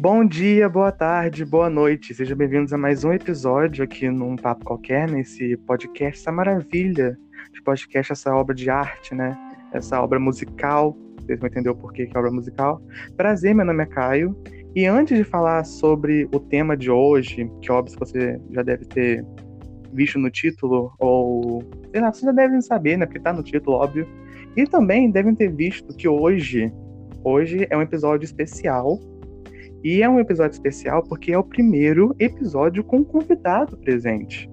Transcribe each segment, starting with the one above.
Bom dia, boa tarde, boa noite. Sejam bem-vindos a mais um episódio aqui num Papo Qualquer, nesse podcast, essa maravilha de podcast, essa obra de arte, né? Essa obra musical. Vocês vão entender o porquê que é obra musical. Prazer, meu nome é Caio. E antes de falar sobre o tema de hoje, que óbvio você já deve ter visto no título, ou sei lá, vocês já devem saber, né? Porque tá no título, óbvio. E também devem ter visto que hoje, hoje é um episódio especial e é um episódio especial porque é o primeiro episódio com um convidado presente.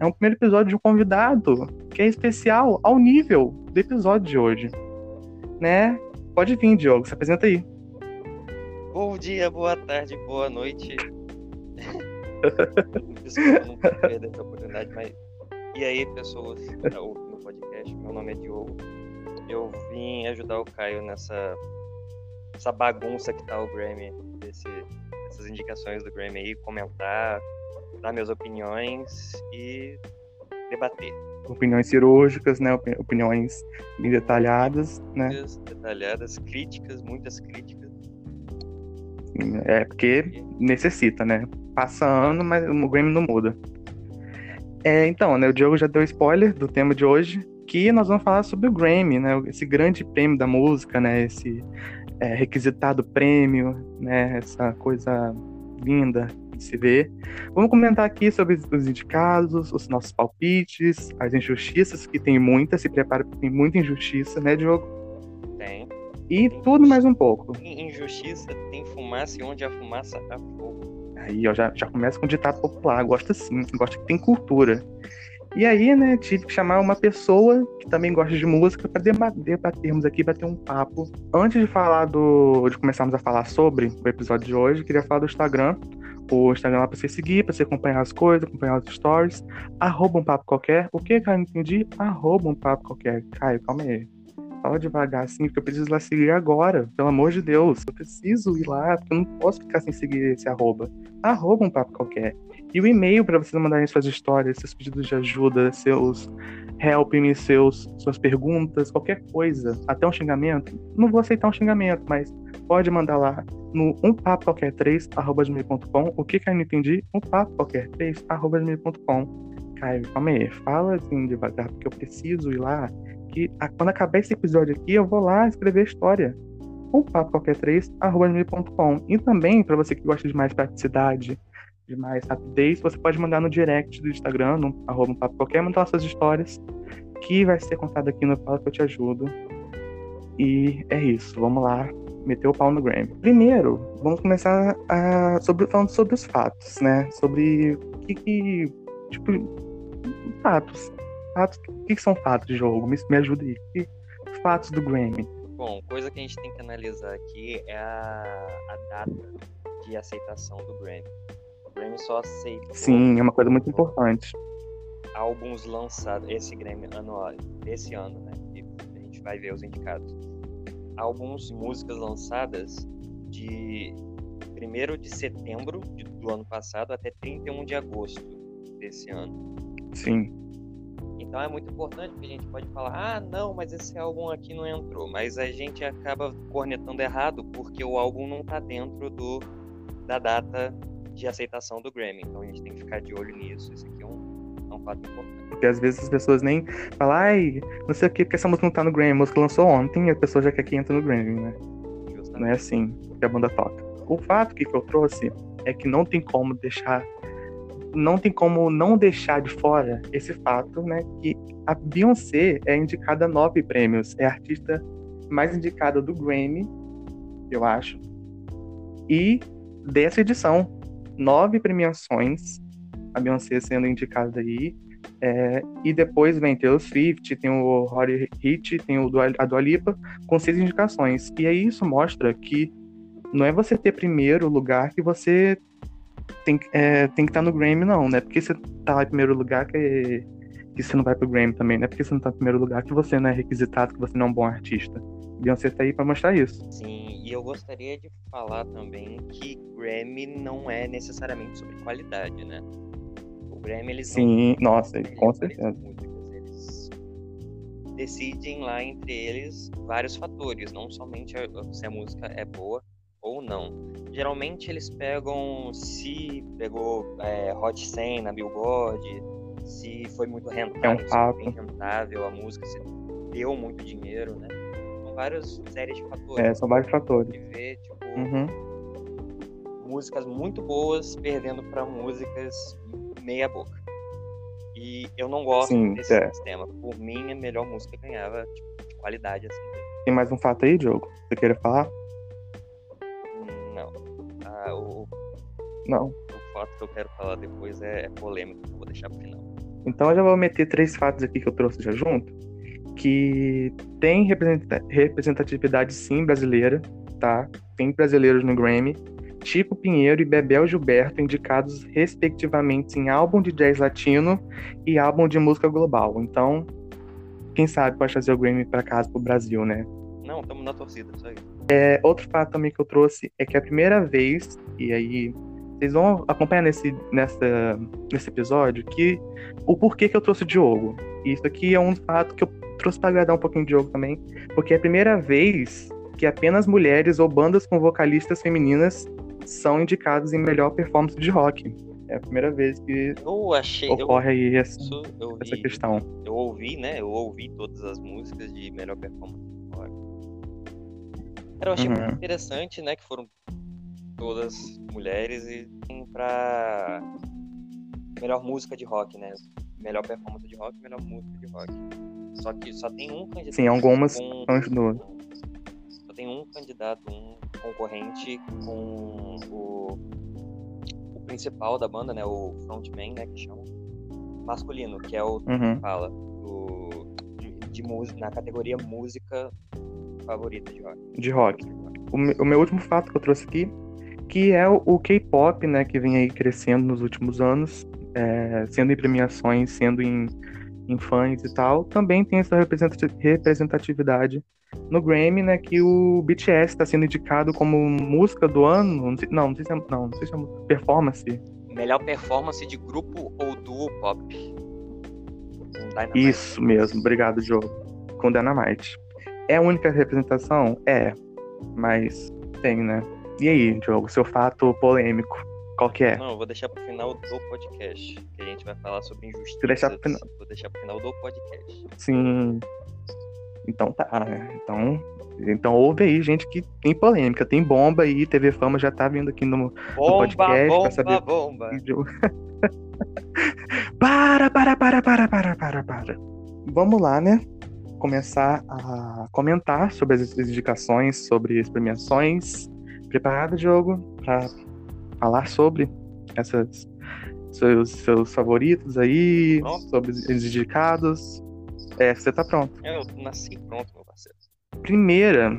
É um primeiro episódio de um convidado que é especial ao nível do episódio de hoje. Né? Pode vir, Diogo, se apresenta aí. Bom dia, boa tarde, boa noite. Desculpa, não perder essa oportunidade, mas. E aí, pessoas que ouvem no podcast, meu nome é Diogo. Eu vim ajudar o Caio nessa essa bagunça que tá o Grammy, essas indicações do Grammy aí, comentar, dar minhas opiniões e debater. Opiniões cirúrgicas, né? Opiniões bem detalhadas, né? Detalhadas, críticas, muitas críticas. É, porque necessita, né? Passa ano, mas o Grammy não muda. É, então, né, o Diogo já deu spoiler do tema de hoje, que nós vamos falar sobre o Grammy, né? Esse grande prêmio da música, né? Esse é, requisitado prêmio, né? Essa coisa linda de se ver. Vamos comentar aqui sobre os indicados, os nossos palpites, as injustiças, que tem muitas, se prepara porque tem muita injustiça, né, Diogo? Tem. E tem tudo mais um pouco. Tem injustiça, tem fumaça e onde a fumaça há fogo. Aí, ó, já, já começa com um ditado popular, gosta sim, gosta que tem cultura. E aí, né, tive que chamar uma pessoa que também gosta de música para debatermos aqui, bater um papo. Antes de falar do. de começarmos a falar sobre o episódio de hoje, queria falar do Instagram. O Instagram lá pra você seguir, pra você acompanhar as coisas, acompanhar os stories. Arroba um papo qualquer. O que, cara? Entendi? Arroba um papo qualquer. Caio, calma aí. Fala devagar assim, porque eu preciso lá seguir agora. Pelo amor de Deus. Eu preciso ir lá, porque eu não posso ficar sem seguir esse arroba. Arroba um papo qualquer. E o e-mail para vocês mandarem suas histórias, seus pedidos de ajuda, seus help me, seus, suas perguntas, qualquer coisa, até um xingamento. Não vou aceitar um xingamento, mas pode mandar lá no umpapoqualquer3.com. O que que eu não entendi? umpapoqualquer3.com. Caio, calma aí, fala assim devagar, porque eu preciso ir lá. Que quando acabar esse episódio aqui, eu vou lá escrever a história. umpapoqualquer3.com. E também, para você que gosta de mais praticidade, de mais rapidez, você pode mandar no direct do Instagram, no arroba um papo qualquer, mandar suas histórias, que vai ser contado aqui no Fala que eu te ajudo. E é isso, vamos lá, meter o pau no Grammy. Primeiro, vamos começar a, sobre, falando sobre os fatos, né? Sobre o que, que tipo, fatos. Fatos, o que, que são fatos de jogo? Me, me ajuda aí. Que, fatos do Grammy. Bom, coisa que a gente tem que analisar aqui é a, a data de aceitação do Grammy. Grammy só aceita. Sim, é uma coisa muito importante. Álbuns lançados, esse Grammy anual, desse ano, né? Que a gente vai ver os indicados. Álbuns, músicas lançadas de 1 de setembro do ano passado até 31 de agosto desse ano. Sim. Então é muito importante porque a gente pode falar, ah, não, mas esse álbum aqui não entrou. Mas a gente acaba cornetando errado porque o álbum não tá dentro do, da data de aceitação do Grammy. Então a gente tem que ficar de olho nisso. Isso aqui é um, é um fato importante. Porque às vezes as pessoas nem falam, ai, não sei o que, porque essa música não tá no Grammy. A música lançou ontem e a pessoa já quer que entre no Grammy, né? Justamente. Não é assim que a banda toca. O fato que eu trouxe é que não tem como deixar. Não tem como não deixar de fora esse fato, né? Que a Beyoncé é indicada a nove prêmios. É a artista mais indicada do Grammy, eu acho. E dessa edição, nove premiações, a Beyoncé sendo indicada aí. É, e depois vem Taylor Swift, tem o Rory Hit, tem o Dua, a Dua Lipa, com seis indicações. E aí isso mostra que não é você ter primeiro lugar que você tem, é, tem que estar tá no Grammy, não, né? Porque você tá em primeiro lugar que, que você não vai pro Grammy também, né? Porque você não tá em primeiro lugar que você não é requisitado, que você não é um bom artista. Beyoncé tá aí pra mostrar isso. Sim, e eu gostaria de falar também que Grammy não é necessariamente sobre qualidade, né? O Grammy, eles Sim, não, nossa, com certeza. Eles decidem lá entre eles vários fatores, não somente se a música é boa ou não. Geralmente eles pegam se pegou é, Hot 100 na Billboard, se foi muito rentável, é um se foi rentável a música, se deu muito dinheiro, né? São várias séries de fatores. É, são vários fatores. De ver, tipo, Uhum. músicas muito boas perdendo para músicas meia boca. E eu não gosto Sim, desse é. sistema. Por mim, a melhor música ganhava tipo, de qualidade assim. Tem mais um fato aí, Diogo? Você queira falar? Não. Ah, o, Não. o fato que eu quero falar depois é, é polêmico, vou deixar pro final. Então eu já vou meter três fatos aqui que eu trouxe já junto, que tem representa- representatividade sim brasileira, tá? Tem brasileiros no Grammy. Chico Pinheiro e Bebel Gilberto indicados respectivamente em álbum de jazz latino e álbum de música global. Então, quem sabe pode trazer o Grammy para casa pro Brasil, né? Não, estamos na torcida, isso. É, outro fato também que eu trouxe é que é a primeira vez, e aí vocês vão acompanhar nesse, nessa, nesse episódio, que o porquê que eu trouxe o Diogo. Isso aqui é um fato que eu trouxe para agradar um pouquinho o Diogo também, porque é a primeira vez que apenas mulheres ou bandas com vocalistas femininas são indicadas em melhor performance de rock. É a primeira vez que Eu achei. eu- ocorre aí essa, eu essa questão. eu ouvi, né? Eu ouvi todas as músicas de melhor performance. Cara, eu achei Uhum. muito interessante, né? Que foram todas mulheres e pra melhor música de rock, né? Melhor performance de rock, melhor música de rock. Só que só tem um candidato. Sim, algumas com- duas. Só tem um candidato, um concorrente com o, o principal da banda, né? O frontman, né? Que chama. Masculino, que é o Uhum. fala do, de, de música na categoria música favorita de rock. De rock. O, me- o meu último fato que eu trouxe aqui, que é o, o K-pop, né, que vem aí crescendo nos últimos anos, é, sendo em premiações, sendo em, em fãs e tal, também tem essa representati- representatividade no Grammy, né, que o BTS está sendo indicado como música do ano, não sei, não, não sei se é, não, não sei se é performance, Melhor performance de grupo ou duo pop. Dynamite. isso mesmo, obrigado, Diogo, com Dynamite. É a única representação? É, mas tem, né? E aí, Diogo, seu fato polêmico, qual que é? Não, eu vou deixar pro final do podcast, que a gente vai falar sobre injustiças. Vou deixar pro final. Vou deixar pro final do podcast. Sim. Então tá, né? Então, então ouve aí, gente, que tem polêmica, tem bomba aí, TV Fama já tá vindo aqui no Bomba, podcast pra bomba, saber- bomba. para, para, para, para, para, para, para. Vamos lá, né? Começar a comentar sobre as indicações, sobre as premiações. Preparado, Diogo, pra falar sobre essas seus, seus favoritos aí, Pronto. sobre os indicados. É, você tá pronto. Eu nasci pronto, meu parceiro. Primeira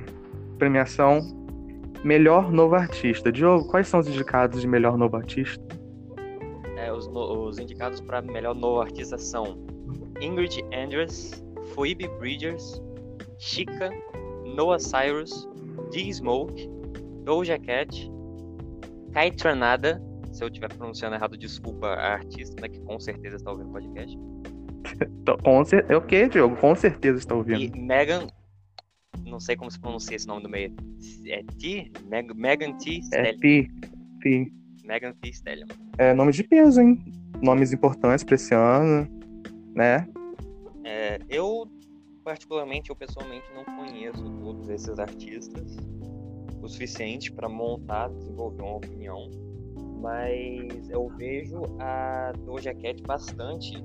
premiação, melhor novo artista. Diogo, quais são os indicados de melhor novo artista? É, os, no- os indicados para melhor novo artista são Ingrid Andress, Phoebe Bridgers, Chica, Noah Cyrus, D-Smoke, Doja Cat, Kai Tranada, se eu estiver pronunciando errado, desculpa a artista, né, que com certeza está ouvindo o podcast, Com cer- é o que, Diogo? Com certeza está ouvindo. e Megan, não sei como se pronuncia esse nome do meio, é T? Meg- Megan T. É Stallion. Pi. Pi. Megan T. Stallion. É nome de peso, hein? Nomes importantes pra esse ano, né? É, eu, particularmente, eu pessoalmente não conheço todos esses artistas o suficiente para montar, desenvolver uma opinião, mas eu vejo a Doja Cat bastante,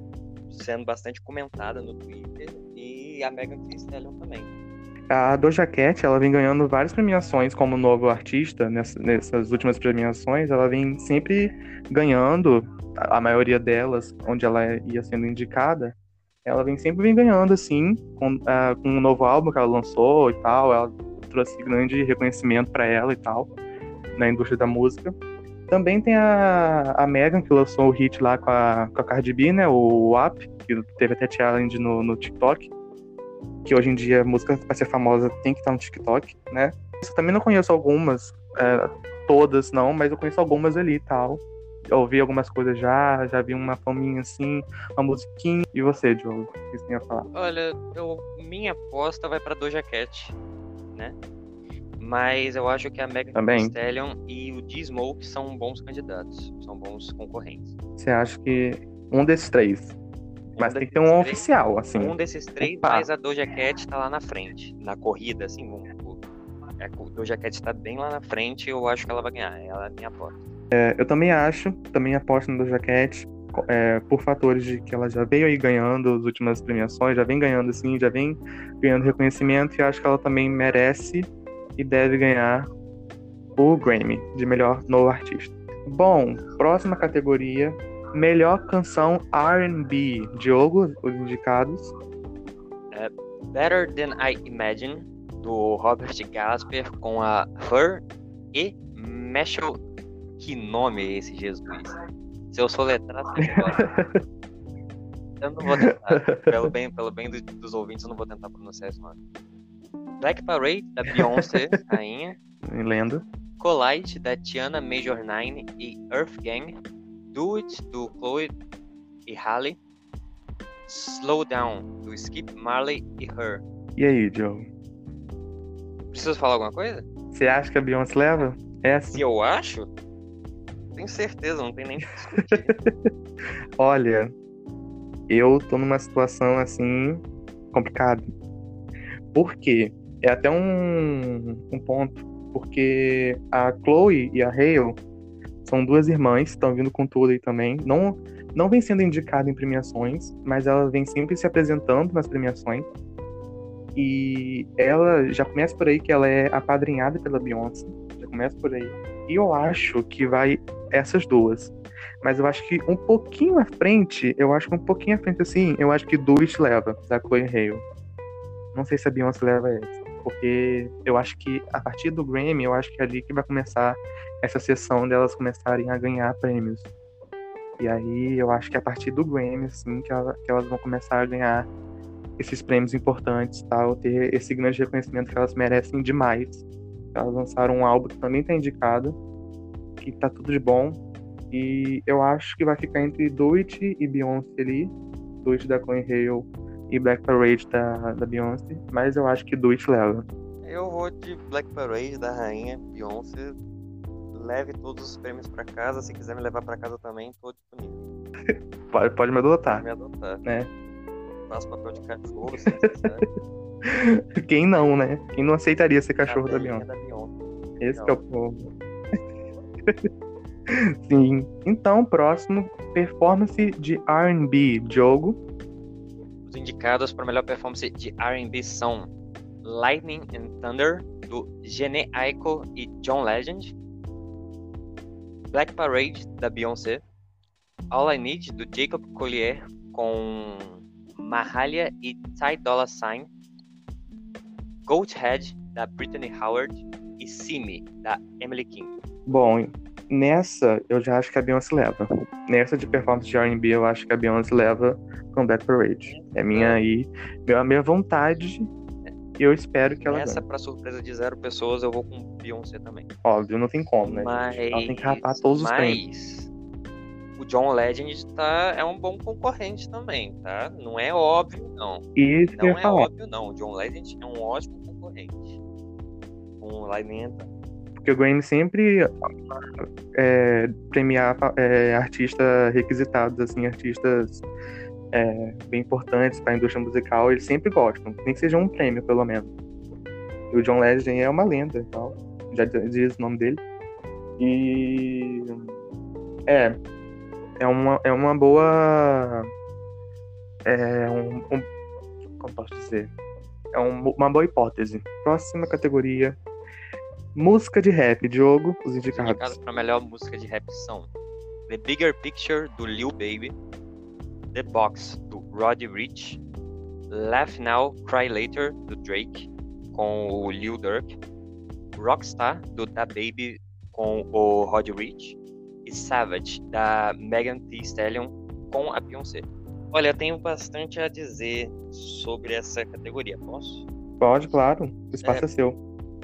sendo bastante comentada no Twitter e a Megan Thee Stallion também. A Doja Cat, ela vem ganhando várias premiações como novo artista. Nessa- nessas últimas premiações, ela vem sempre ganhando, a maioria delas, onde ela ia sendo indicada, ela vem sempre vem ganhando, assim, com, ah, com um novo álbum que ela lançou e tal. Ela trouxe grande reconhecimento pra ela e tal, na indústria da música. Também tem a, a Megan, que lançou o hit lá com a, com a Cardi B, né? O WAP, que teve até challenge no, no TikTok que hoje em dia a música para ser famosa tem que estar no TikTok, né? Eu também não conheço algumas, é, todas não, mas eu conheço algumas ali e tal. Eu ouvi algumas coisas já, já vi uma faminha assim, uma musiquinha. E você, Diogo, o que você tem a falar? Olha, eu, minha aposta vai para Doja Cat, né? Mas eu acho que a Megan Também. Stallion e o D-Smoke são bons candidatos. São bons concorrentes. Você acha que um desses três? Mas Um tem que ter um três- oficial, assim. Um desses três, Opa. mas a Doja Cat tá lá na frente. Na corrida, assim, supor. É, A Doja Cat tá bem lá na frente eu acho que ela vai ganhar. Ela é minha aposta. É, eu também acho, também aposto no Doja Cat, é, por fatores de que ela já veio aí ganhando as últimas premiações, já vem ganhando assim, já vem ganhando reconhecimento e acho que ela também merece e deve ganhar o Grammy de melhor novo artista. Bom, próxima categoria, melhor canção R&B. Diogo, os indicados. Better Than I Imagine, do Robert Gasper, com a Her e Meshel. Que nome é esse, Jesus? Se eu soletrar. Eu não vou tentar. Pelo bem, pelo bem do- dos ouvintes, eu não vou tentar pronunciar esse nome. Black Parade, da Beyoncé, rainha. Lendo. Collide, da Tiana Major 9 e Earth Gang. Do It, do Chloe e Halle. Slow Down, do Skip Marley e Her. E aí, Diogo? Preciso falar alguma coisa? Você acha que a Beyoncé leva? É assim. Se eu acho, tenho certeza, não tem nem discutir. Olha, eu tô numa situação assim complicada. Por quê? É até um, um ponto. Porque a Chloe e a Hale são duas irmãs, estão vindo com tudo aí também. Não, não vem sendo indicada em premiações, mas ela vem sempre se apresentando nas premiações. E ela já começa por aí que ela é apadrinhada pela Beyoncé. Começa por aí. E eu acho que vai essas duas. Mas eu acho que um pouquinho à frente, eu acho que um pouquinho à frente assim, eu acho que It leva, da Chloe Hale. Não sei se a Beyoncé leva essa. Porque eu acho que a partir do Grammy, eu acho que é ali que vai começar essa sessão delas começarem a ganhar prêmios. E aí eu acho que a partir do Grammy, assim, que, ela- que elas vão começar a ganhar esses prêmios importantes, tal, ter esse grande reconhecimento que elas merecem demais. Elas lançaram um álbum que também tá indicado, que tá tudo de bom. E eu acho que vai ficar entre Do It e Beyoncé ali. Do It da Chloe Hale e Black Parade da, da Beyoncé. Mas eu acho que Do It leva. Eu vou de Black Parade da rainha Beyoncé. Leve todos os prêmios pra casa. Se quiser me levar pra casa também, tô disponível. Pode, pode me adotar. Me adotar. Né? Faço papel de cachorro, se necessário. Quem não, né? Quem não aceitaria ser cachorro da Beyoncé? da Beyoncé. Esse que é o povo. Sim. Então, próximo, performance de R&B. Diogo. Os indicados para melhor performance de R&B são Lightning and Thunder, do Gene Aiko e John Legend. Black Parade, da Beyoncé. All I Need, do Jacob Collier, com Mahalia e Ty Dolla Sign. Goat Head, da Brittany Howard. E Simi, da Emily King. Bom, nessa eu já acho que a Beyoncé leva. Nessa de performance de R&B eu acho que a Beyoncé leva com Black Parade. É minha aí, a minha vontade. E eu espero que ela Essa, ganhe. pra surpresa de zero pessoas, eu vou com Beyoncé também. Óbvio, não tem como, né? Mas? Ela tem que rapar todos os prêmios. mas o John Legend tá, é um bom concorrente também, tá? Não é óbvio, não. Isso Não é falar. óbvio, não. O John Legend é um ótimo concorrente. Com Lightning Porque o Grammy sempre é, premiar é, artistas requisitados, assim, artistas é, bem importantes para a indústria musical, eles sempre gostam, nem que seja um prêmio, pelo menos. E o John Legend é uma lenda e tal, já diz o nome dele. E é, é uma, é uma boa. É um, um- Como posso dizer? É um- uma boa hipótese. Próxima categoria: Música de rap, Diogo, os Os indicados. indicados para melhor música de rap são The Bigger Picture, do Lil Baby. The Box, do Roddy Rich. Laugh Now, Cry Later, do Drake, com o Lil Durk. Rockstar, do Da Baby, com o Roddy Rich. Savage, da Megan Thee Stallion, com a Beyoncé. Olha, eu tenho bastante a dizer sobre essa categoria, posso? Pode, claro, o espaço é, seu.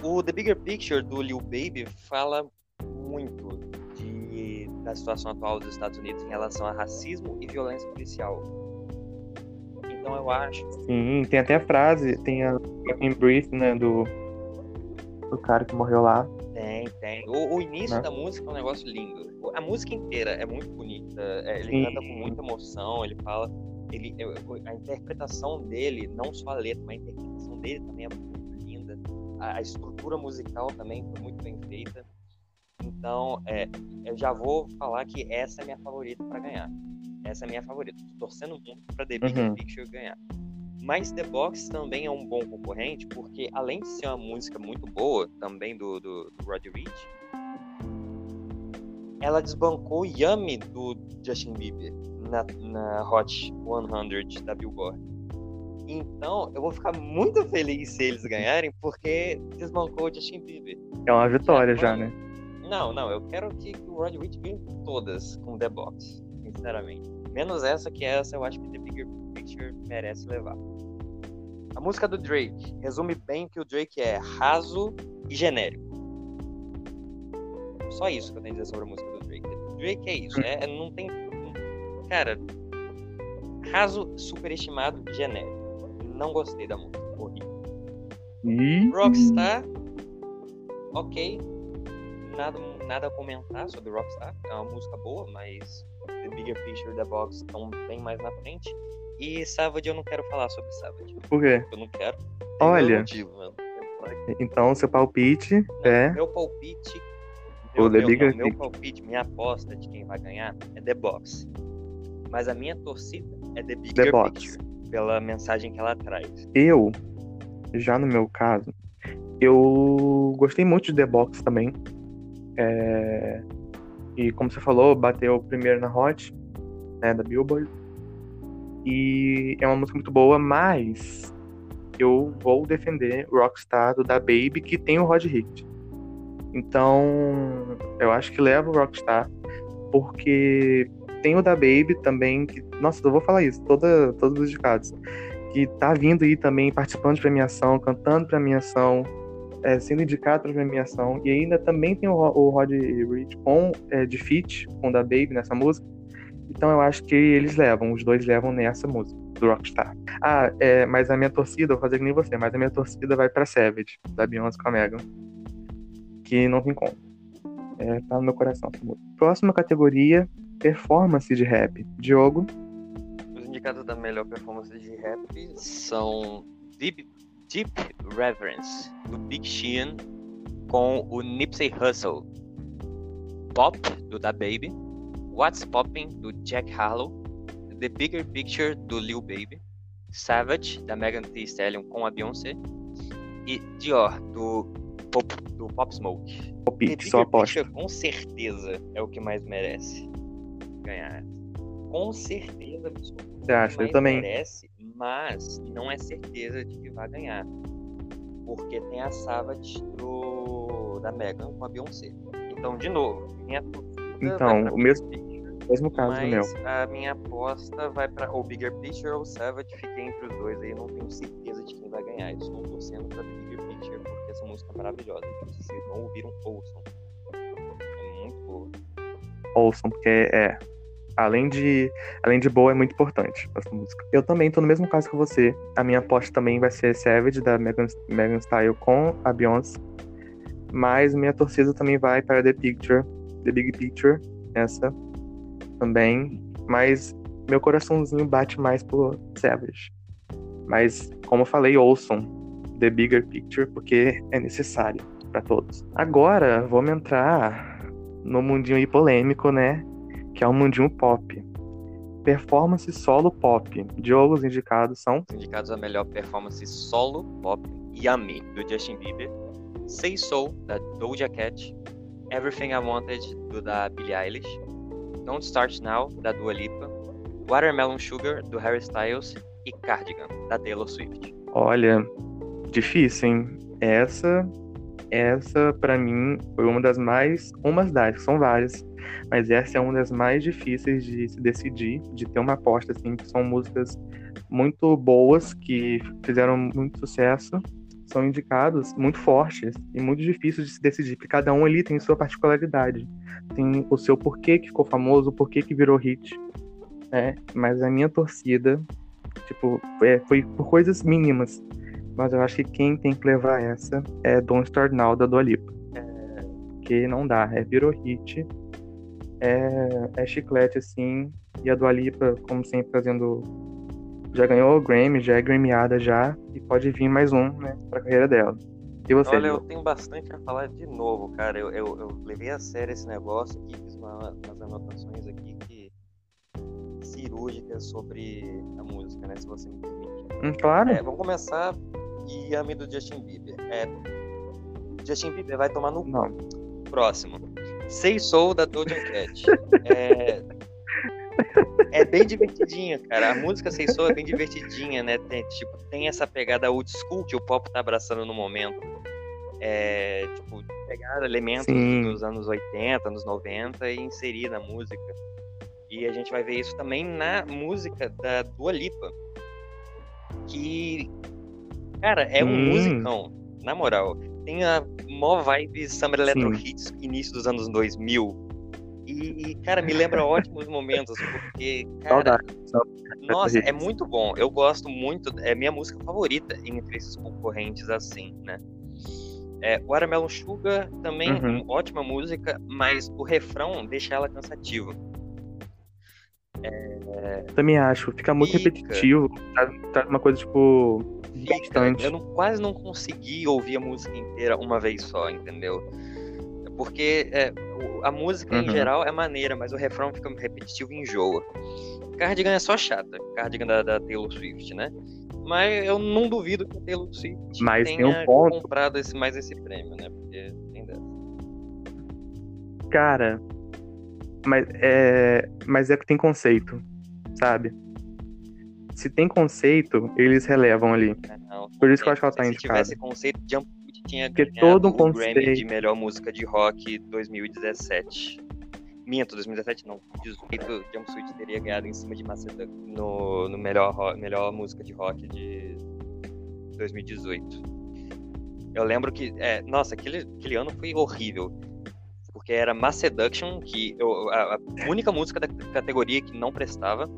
O The Bigger Picture do Lil Baby fala muito de, da situação atual dos Estados Unidos em relação a racismo e violência policial. Então eu acho. Sim, tem até a frase, tem a fucking breath, né, do, O cara que morreu lá. Tem, tem. O, o início né? da música é um negócio lindo. A música inteira é muito bonita. É, ele Sim. canta com muita emoção, ele fala. Ele, a interpretação dele, não só a letra, mas a interpretação dele também é muito linda. A, a estrutura musical também foi muito bem feita. Então, é, eu já vou falar que essa é a minha favorita para ganhar. Essa é a minha favorita. Tô torcendo muito para The Big uhum. Picture ganhar. Mas The Box também é um bom concorrente, porque além de ser uma música muito boa, também do, do, do Roddy Rich, ela desbancou Yummy do Justin Bieber na, na Hot 100 da Billboard. Então, eu vou ficar muito feliz se eles ganharem, porque desbancou o Justin Bieber. É uma vitória já, já né? Não, não, eu quero que, que o Roddy Rich ganhe todas com The Box, sinceramente. Menos essa, que essa eu acho que The Bigger Picture merece levar. A música do Drake resume bem que o Drake é raso e genérico. Só isso que eu tenho a dizer sobre a música do Drake. Drake é isso, é, é não tem. Cara, raso, superestimado, genérico. Não gostei da música, horrível. Rockstar, ok. Nada, nada a comentar sobre Rockstar. É uma música boa, mas The Bigger Picture da Box estão bem mais na frente. E Savage eu não quero falar sobre Savage. Por quê? Eu não quero. Olha. Motivo, então, seu palpite não, é. Meu palpite. O The Bigger não, Meu palpite, minha aposta de quem vai ganhar é The Box. Mas a minha torcida é The Bigger The Box. Picture. Pela mensagem que ela traz. Eu, já no meu caso, eu gostei muito de The Box também. É... E como você falou, bateu primeiro na Hot, né, da Billboard. E é uma música muito boa, mas eu vou defender Rockstar do da Baby, que tem o Rod Hit. Então, eu acho que leva o Rockstar, porque tem o da Baby também, que, nossa, eu vou falar isso, toda, todos os indicados, que tá vindo aí também participando de premiação, cantando premiação, é, sendo indicado para premiação, e ainda também tem o, o Rod Rich com é, de feat com da Baby nessa música. Então eu acho que eles levam, os dois levam nessa música do Rockstar. Ah, é, mas a minha torcida, vou fazer que nem você, mas a minha torcida vai pra Savage, da Beyoncé com a Megan. Que não tem como. É, tá no meu coração essa música. Próxima categoria, performance de rap. Diogo. Os indicados da melhor performance de rap são Deep Deep Reverence, do Big Sean, com o Nipsey Hussle. Pop, do Da Baby. What's Poppin', do Jack Harlow. The Bigger Picture, do Lil Baby. Savage, da Megan Thee Stallion, com a Beyoncé. E Dior, do Pop, do Pop Smoke. Pop, The Bigger Picture, com certeza, é o que mais merece ganhar. Com certeza, Você acha? Eu também. Merece mas não é certeza de que vai ganhar. Porque tem a Savage do, da Megan com a Beyoncé. Então, de novo, minha Então, o mesmo, mesmo caso mas meu. A minha aposta vai para o Bigger Picture ou Savage. Fiquei entre os dois aí, não tenho certeza de quem vai ganhar. Estou torcendo para Bigger Picture porque essa música é maravilhosa. Se vocês não ouviram, ouçam. É muito boa. Ouçam, porque é além de, além de boa, é muito importante essa música. Eu também tô no mesmo caso que você. A minha aposta também vai ser Savage, da Megan, Megan Style com a Beyoncé. Mas minha torcida também vai para The Picture, The Big Picture, essa também. Mas meu coraçãozinho bate mais por Savage. Mas, como eu falei, ouçam The Bigger Picture, porque é necessário para todos. Agora, vamos entrar no mundinho aí polêmico, né? que é o mundinho pop. Performance solo pop. Diogos indicados são. Os indicados a melhor performance solo pop: Yummy, do Justin Bieber, Say Soul, da Doja Cat, Everything I Wanted, do da Billie Eilish, Don't Start Now, da Dua Lipa, Watermelon Sugar, do Harry Styles e Cardigan, da Taylor Swift. Olha, difícil, hein? Essa, essa para mim foi uma das mais, umas das, são várias, mas essa é uma das mais difíceis de se decidir, de ter uma aposta, assim, que são músicas muito boas, que fizeram muito sucesso, são indicados muito fortes e muito difíceis de se decidir, porque cada um ali tem sua particularidade, tem o seu porquê que ficou famoso, o porquê que virou hit, né? Mas a minha torcida, tipo, é, foi por coisas mínimas, Mas eu acho que quem tem que levar essa é Don't Start Now da Dua Lipa. É... Que não dá, é virou hit. É, é chiclete, assim. E a Dua Lipa, como sempre, fazendo. Já ganhou o Grammy, já é Grammyada já. E pode vir mais um, né, pra carreira dela. E você? Olha, eu tenho bastante a falar de novo, cara. Eu, eu, eu levei a sério esse negócio aqui, fiz uma, umas anotações aqui que cirúrgicas sobre a música, né? Se você me permite. Hum, claro. É, vamos começar Yami do Justin Bieber. É, Justin Bieber vai tomar no Não. Próximo. Say Soul da Doja Cat. é, é bem divertidinha, cara. A música Say Soul é bem divertidinha, né? Tem, tipo, tem essa pegada old school que o pop tá abraçando no momento. É, tipo, pegar elementos Sim. dos anos 80, anos 90 e inserir na música. E a gente vai ver isso também na música da Dua Lipa. Que, cara, é um hum. musicão, na moral. Tem a mó vibe Summer Electro Sim. Hits início dos anos 2000. E, cara, me lembra ótimos momentos, porque, cara, nossa, é muito bom. Eu gosto muito, é minha música favorita entre esses concorrentes assim, né? É, Watermelon Sugar também uhum. ótima música, mas o refrão deixa ela cansativa. É... Também acho, fica muito fica. repetitivo, tá, tá, uma coisa tipo. Fica. Eu não, quase não consegui ouvir a música inteira uma vez só, entendeu? Porque é, a música uhum. em geral é maneira, mas o refrão fica repetitivo e enjoa. Cardigan é só chata, Cardigan da, da Taylor Swift, né? Mas eu não duvido que a Taylor Swift mas tenha um ponto. comprado esse, mais esse prêmio, né? Porque tem dessa. Cara, mas é, mas é que tem conceito, sabe? Se tem conceito, eles relevam ali. É, não, Por isso que eu acho que ela tá indicada. Se tivesse conceito, Jump tinha Porque todo um o conceito... Grammy de melhor música de rock 2017. Minto, 2017 não. 18 Jumpsuit teria ganhado em cima de no, no melhor, melhor música de rock de 2018. Eu lembro que, é, nossa, aquele, aquele ano foi horrível. Porque era Mass Seduction, que eu, a, a, única música da categoria que não prestava.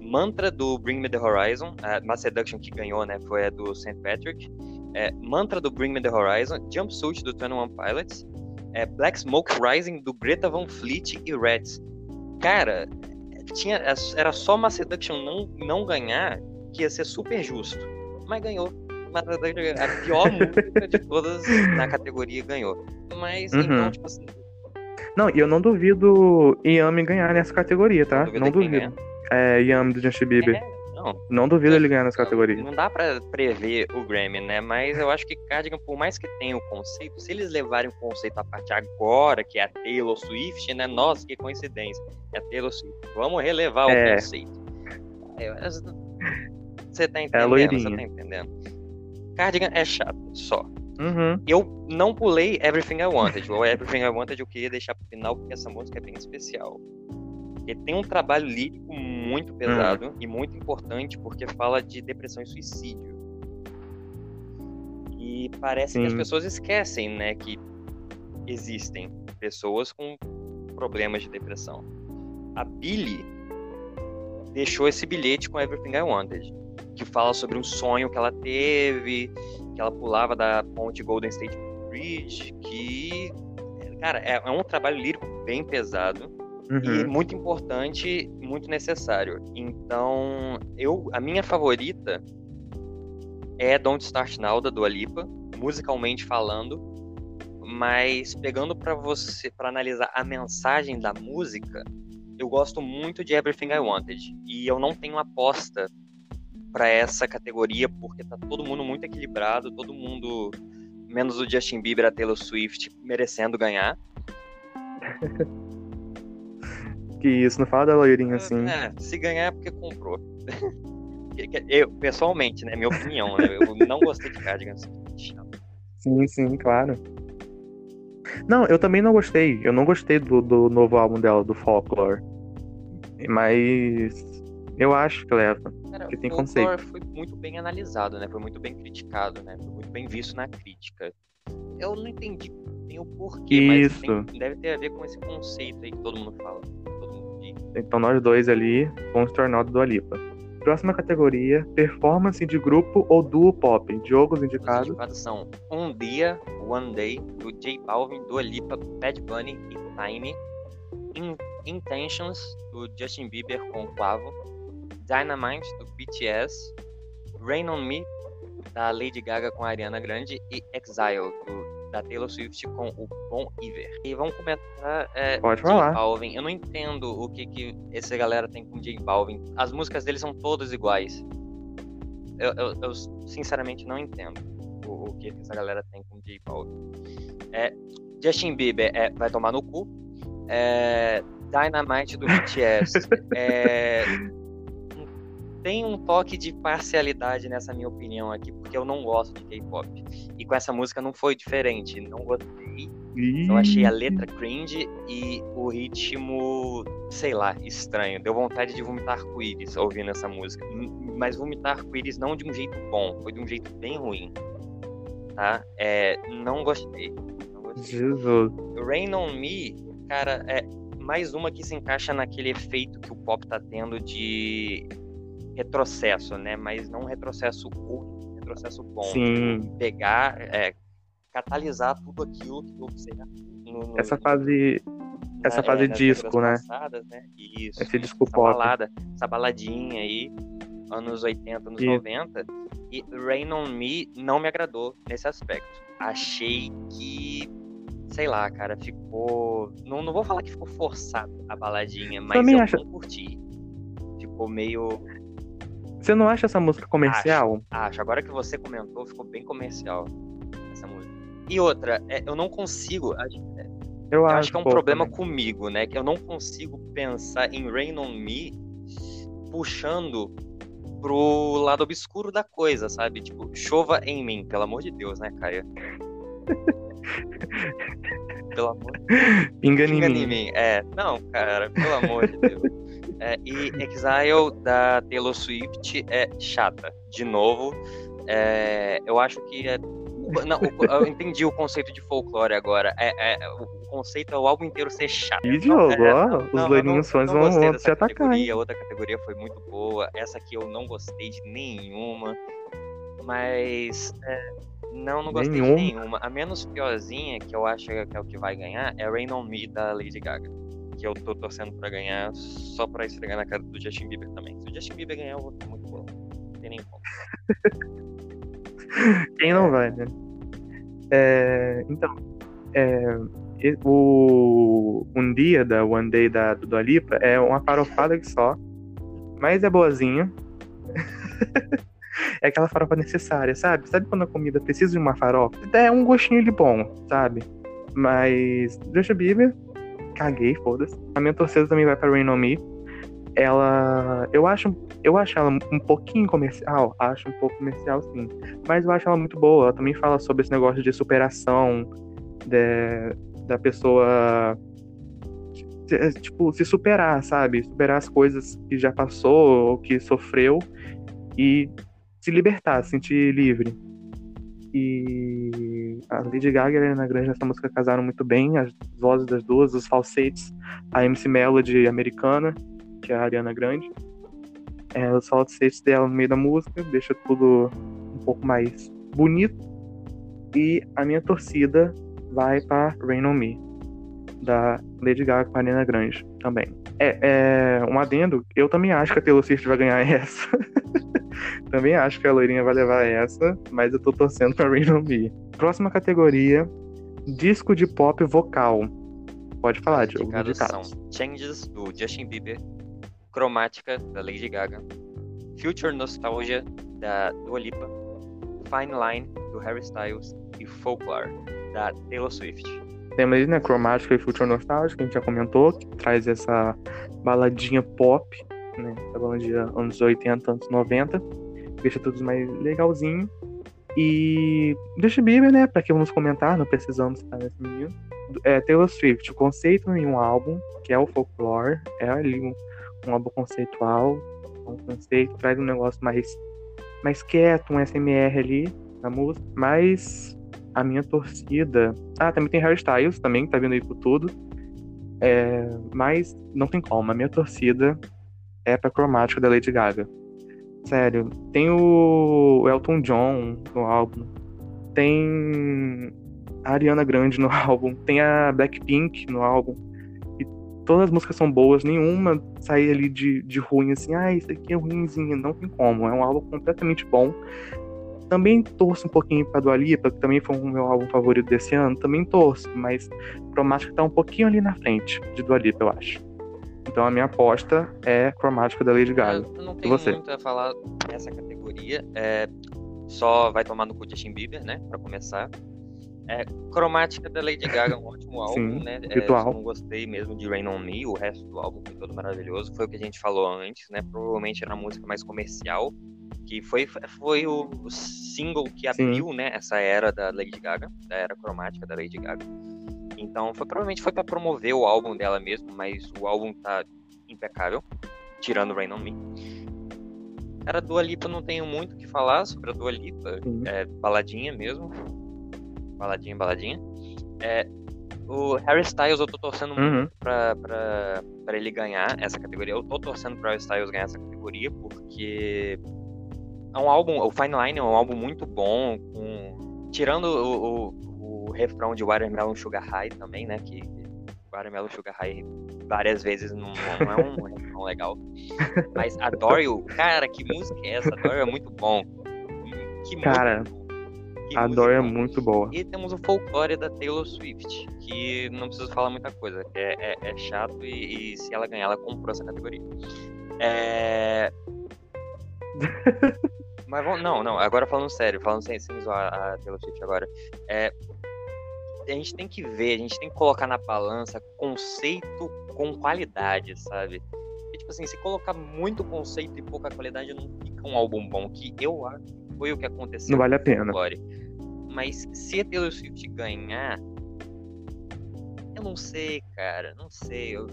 Mantra do Bring Me the Horizon, a Mass Seduction que ganhou, né? Foi a do St. Patrick é, Mantra do Bring Me the Horizon, Jumpsuit do 21 Pilots, é, Black Smoke Rising do Greta Van Fleet e Reds. Cara, tinha, era só uma Seduction não, não ganhar que ia ser super justo. Mas ganhou. A pior música de todas na categoria ganhou. Mas uhum. então, tipo assim. Não, e eu não duvido Yami ganhar nessa categoria, tá? Não duvido. É, Yami do Justin Bieber. É, não. Não duvido ele ganhar nessa categoria. Não dá para prever o Grammy, né? Mas eu acho que Cardigan, por mais que tenha o conceito, se eles levarem o conceito a partir agora, que é a Taylor Swift, né? Nossa, que coincidência. É a Taylor Swift. Vamos relevar é. o conceito. Você tá entendendo? É você tá entendendo? Cardigan é chato, só. Uhum. Eu não pulei Everything I Wanted. O Everything I Wanted eu queria deixar pro final porque essa música é bem especial. Ele tem um trabalho lírico muito pesado hum. e muito importante porque fala de depressão e suicídio. E parece Sim. que as pessoas esquecem, né, que existem pessoas com problemas de depressão. A Billy deixou esse bilhete com Everything I Wanted, que fala sobre um sonho que ela teve, que ela pulava da ponte Golden State Bridge, que cara, é, é um trabalho lírico bem pesado Uhum. E muito importante, muito necessário. Então, eu, a minha favorita é Don't Start Now da Dua Lipa, musicalmente falando, mas pegando para você para analisar a mensagem da música, eu gosto muito de Everything I Wanted e eu não tenho aposta para essa categoria porque tá todo mundo muito equilibrado, todo mundo menos o Justin Bieber, a Taylor Swift merecendo ganhar. Que isso, não fala da loirinha assim. É, se ganhar é porque comprou. eu, pessoalmente, né? Minha opinião, né? Eu não gostei de Cardigans. Sim, sim, claro. Não, eu também não gostei. Eu não gostei do, do novo álbum dela, do Folklore. Mas eu acho que leva. Cara, que tem conceito. foi muito bem analisado, né? Foi muito bem criticado, né? Foi muito bem visto na crítica. Eu não entendi bem o porquê, Isso. mas tem, deve ter a ver com esse conceito aí que todo mundo fala. Então nós dois ali vamos tornar do Alipa. Próxima categoria: performance de grupo ou duo pop. Jogos indicados. Os indicados são Um Dia, One Day, do J Balvin, Dua Lipa, Bad Bunny e Time. In Intentions, do Justin Bieber com Quavo. Dynamite, do BTS. Rain on Me, da Lady Gaga com a Ariana Grande. E Exile, do da Taylor Swift com o Bon Iver. E vamos começar. É, Pode falar. Balvin. Eu não entendo o que, que essa galera tem com J Balvin. As músicas dele são todas iguais. Eu, eu, eu sinceramente não entendo o, o, que essa galera tem com J Balvin. É, Justin Bieber é, vai tomar no cu. É, Dynamite do BTS. é, tem um toque de parcialidade nessa minha opinião aqui, porque eu não gosto de K-pop. E com essa música não foi diferente. Não gostei. Eu achei a letra cringe e o ritmo, sei lá, estranho. Deu vontade de vomitar arco-íris ouvindo essa música. Mas vomitar arco-íris não de um jeito bom, foi de um jeito bem ruim. Tá? É, não gostei. Não gostei. Jesus. Rain on Me, cara, é mais uma que se encaixa naquele efeito que o pop tá tendo de retrocesso, né? Mas não um retrocesso ruim, um retrocesso bom. Sim. Pegar, é, catalisar tudo aquilo que você no, no, essa fase essa fase é, disco, né? Passadas, né? Isso. Esse disco essa pop. Balada, essa baladinha aí, anos 80, anos Isso. 90. E Rain on Me não me agradou nesse aspecto. Achei que sei lá, cara, ficou. Não, não vou falar que ficou forçado a baladinha, mas Também eu acho... não curti. Ficou meio. Você não acha essa música comercial? Acho, acho. Agora que você comentou, ficou bem comercial essa música. E outra, é, eu não consigo. É, eu, eu acho, acho, que é um problema também. comigo, né? Que eu não consigo pensar em Rain on Me puxando pro lado obscuro da coisa, sabe? Tipo, chova em mim, pelo amor de Deus, né, Caia? pelo amor de Deus. Pinga, Pinga em mim. mim. É, não, cara, pelo amor de Deus. É, e Exile da Taylor Swift é chata. De novo, é, eu acho que é. Não, eu entendi o conceito de folclore agora. É, é, o conceito é o álbum inteiro ser chato. E jogo, é, ó, os loirinhos fãs vão se atacar. A outra categoria foi muito boa. Essa aqui eu não gostei de nenhuma. Mas. É, não, não gostei Nenhum. de nenhuma. A menos piorzinha, que eu acho que é o que vai ganhar, é Rain on Me da Lady Gaga que eu tô torcendo pra ganhar só pra esfregar na cara do Justin Bieber também. Se o Justin Bieber ganhar, eu vou ficar muito bom. Não tem nem como. Quem não vai, né? É, então, é, o Um Dia da One Day da, do Alipa é uma farofada que só, mas é boazinha. é aquela farofa necessária, sabe? Sabe quando a comida precisa de uma farofa? É um gostinho de bom, sabe? Mas Justin Bieber caguei, foda-se. A minha torcida também vai pra Rain On Me. Ela. Eu acho, eu acho ela um pouquinho comercial. Acho um pouco comercial, sim. Mas eu acho ela muito boa. Ela também fala sobre esse negócio de superação. De, da pessoa. Tipo, se superar, sabe? Superar as coisas que já passou ou que sofreu e se libertar, se sentir livre. E a Lady Gaga e a Ariana Grande nessa música casaram muito bem, as vozes das duas, os falsetes, a MC Melody americana, que é a Ariana Grande. É, os falsetes dela no meio da música, deixa tudo um pouco mais bonito. E a minha torcida vai para Rain On Me, da Lady Gaga com a Ariana Grande também. É, é um adendo, eu também acho que a Taylor Swift vai ganhar essa. Também acho que a loirinha vai levar essa, mas eu tô torcendo pra Rain On Me. Próxima categoria: disco de pop vocal. Pode falar, Diogo. São Changes, do Justin Bieber, Cromática, da Lady Gaga, Future Nostalgia, da Dua Lipa, Fine Line, do Harry Styles e Folklore, da Taylor Swift. Temos aí, né, Cromática e Future Nostalgia, que a gente já comentou, que traz essa baladinha pop né? Falando de anos 80, anos 90. Deixa tudo mais legalzinho. E Justin Bieber, né? Pra que vamos comentar, não precisamos estar nesse menino. É, Taylor Swift, o conceito em um álbum, que é o folklore, é ali um, um álbum conceitual, um conceito, traz um negócio mais, mais quieto, um SMR ali na música. Mas a minha torcida. Ah, também tem Harry Styles também, que tá vindo aí por tudo. É, mas não tem como. A minha torcida é pra cromática da Lady Gaga. Sério, tem o Elton John no álbum, tem a Ariana Grande no álbum, tem a Blackpink no álbum. E todas as músicas são boas, nenhuma sai ali de, de ruim, assim, ah, isso aqui é ruimzinho, não tem como. É um álbum completamente bom. Também torço um pouquinho pra Dua Lipa, que também foi o meu álbum favorito desse ano, também torço, mas Cromática tá um pouquinho ali na frente de Dua Lipa, eu acho. Então a minha aposta é Cromática da Lady Gaga. Eu não tenho muito a falar nessa categoria, é, só vai tomar no cu Justin Bieber, né, pra começar. É, Cromática da Lady Gaga é um ótimo álbum, Sim, né? É, só não gostei mesmo de Rain On Me, o resto do álbum foi todo maravilhoso. Foi o que a gente falou antes, né? Provavelmente era uma música mais comercial, que foi, foi o, o single que abriu, né, essa era da Lady Gaga, da era cromática da Lady Gaga. Então, foi, provavelmente foi para promover o álbum dela mesmo, mas o álbum tá impecável, tirando Rain On Me. Cara, Dua Lipa não tenho muito o que falar sobre a Dua Lipa, Sim. é baladinha mesmo, baladinha, baladinha. É, o Harry Styles eu tô torcendo muito Uhum. pra, pra, pra ele ganhar essa categoria. Eu tô torcendo pra Harry Styles ganhar essa categoria porque é um álbum, o Fine Line é um álbum muito bom, com, tirando o, o, o refrão de Watermelon Sugar High também, né? Que Watermelon Sugar High várias vezes não, não é um refrão legal. Mas Adore You, cara, que música é essa? Adore You é muito bom. Que Cara, boa. Que a música Dor é boa. muito boa. E temos o folclore da Taylor Swift, que não preciso falar muita coisa, é, é- é chato e, e se ela ganhar, ela comprou essa categoria. É... Mas vamos, não, não, agora falando sério, falando sem, sem zoar a Taylor Swift agora. É, a gente tem que ver, a gente tem que colocar na balança conceito com qualidade, sabe? Tipo assim, se colocar muito conceito e pouca qualidade, não fica um álbum bom, que eu acho que foi o que aconteceu Não vale a pena. Mas se a Taylor Swift ganhar, eu não sei, cara, não sei. Eu,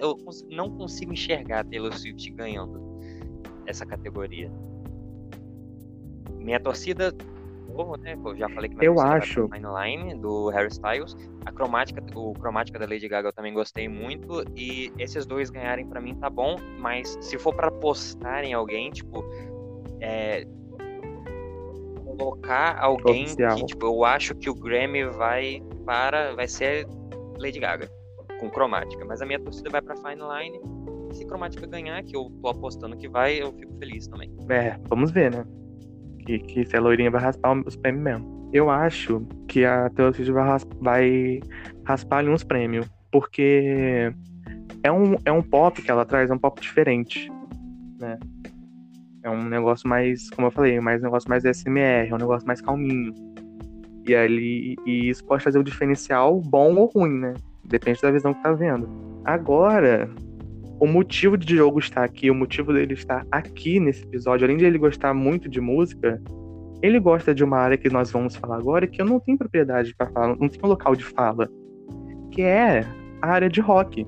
eu não consigo enxergar a Taylor Swift ganhando essa categoria. Minha torcida, novo, né? Eu já falei que Eu acho. Fine Line do Harry Styles. A cromática, o cromática da Lady Gaga eu também gostei muito. E esses dois ganharem pra mim tá bom. Mas se for pra apostar em alguém, tipo, é, colocar alguém Oficial. que, tipo, eu acho que o Grammy vai para, vai ser Lady Gaga com cromática. Mas a minha torcida vai pra Fine Line. E se cromática ganhar, que eu tô apostando que vai, eu fico feliz também. É, vamos ver, né? Que, que se a loirinha vai raspar os prêmios mesmo. Eu acho que a Taylor Swift vai, ras- vai raspar ali uns prêmios. Porque é um, é um pop que ela traz, é um pop diferente, né? É um negócio mais, como eu falei, mais um negócio mais SMR, é um negócio mais calminho. E ali, e isso pode fazer o diferencial bom ou ruim, né? Depende da visão que tá vendo. Agora, o motivo de Diogo estar aqui, o motivo dele estar aqui nesse episódio, além de ele gostar muito de música, ele gosta de uma área que nós vamos falar agora que eu não tenho propriedade para falar, não tenho local de fala, que é a área de rock.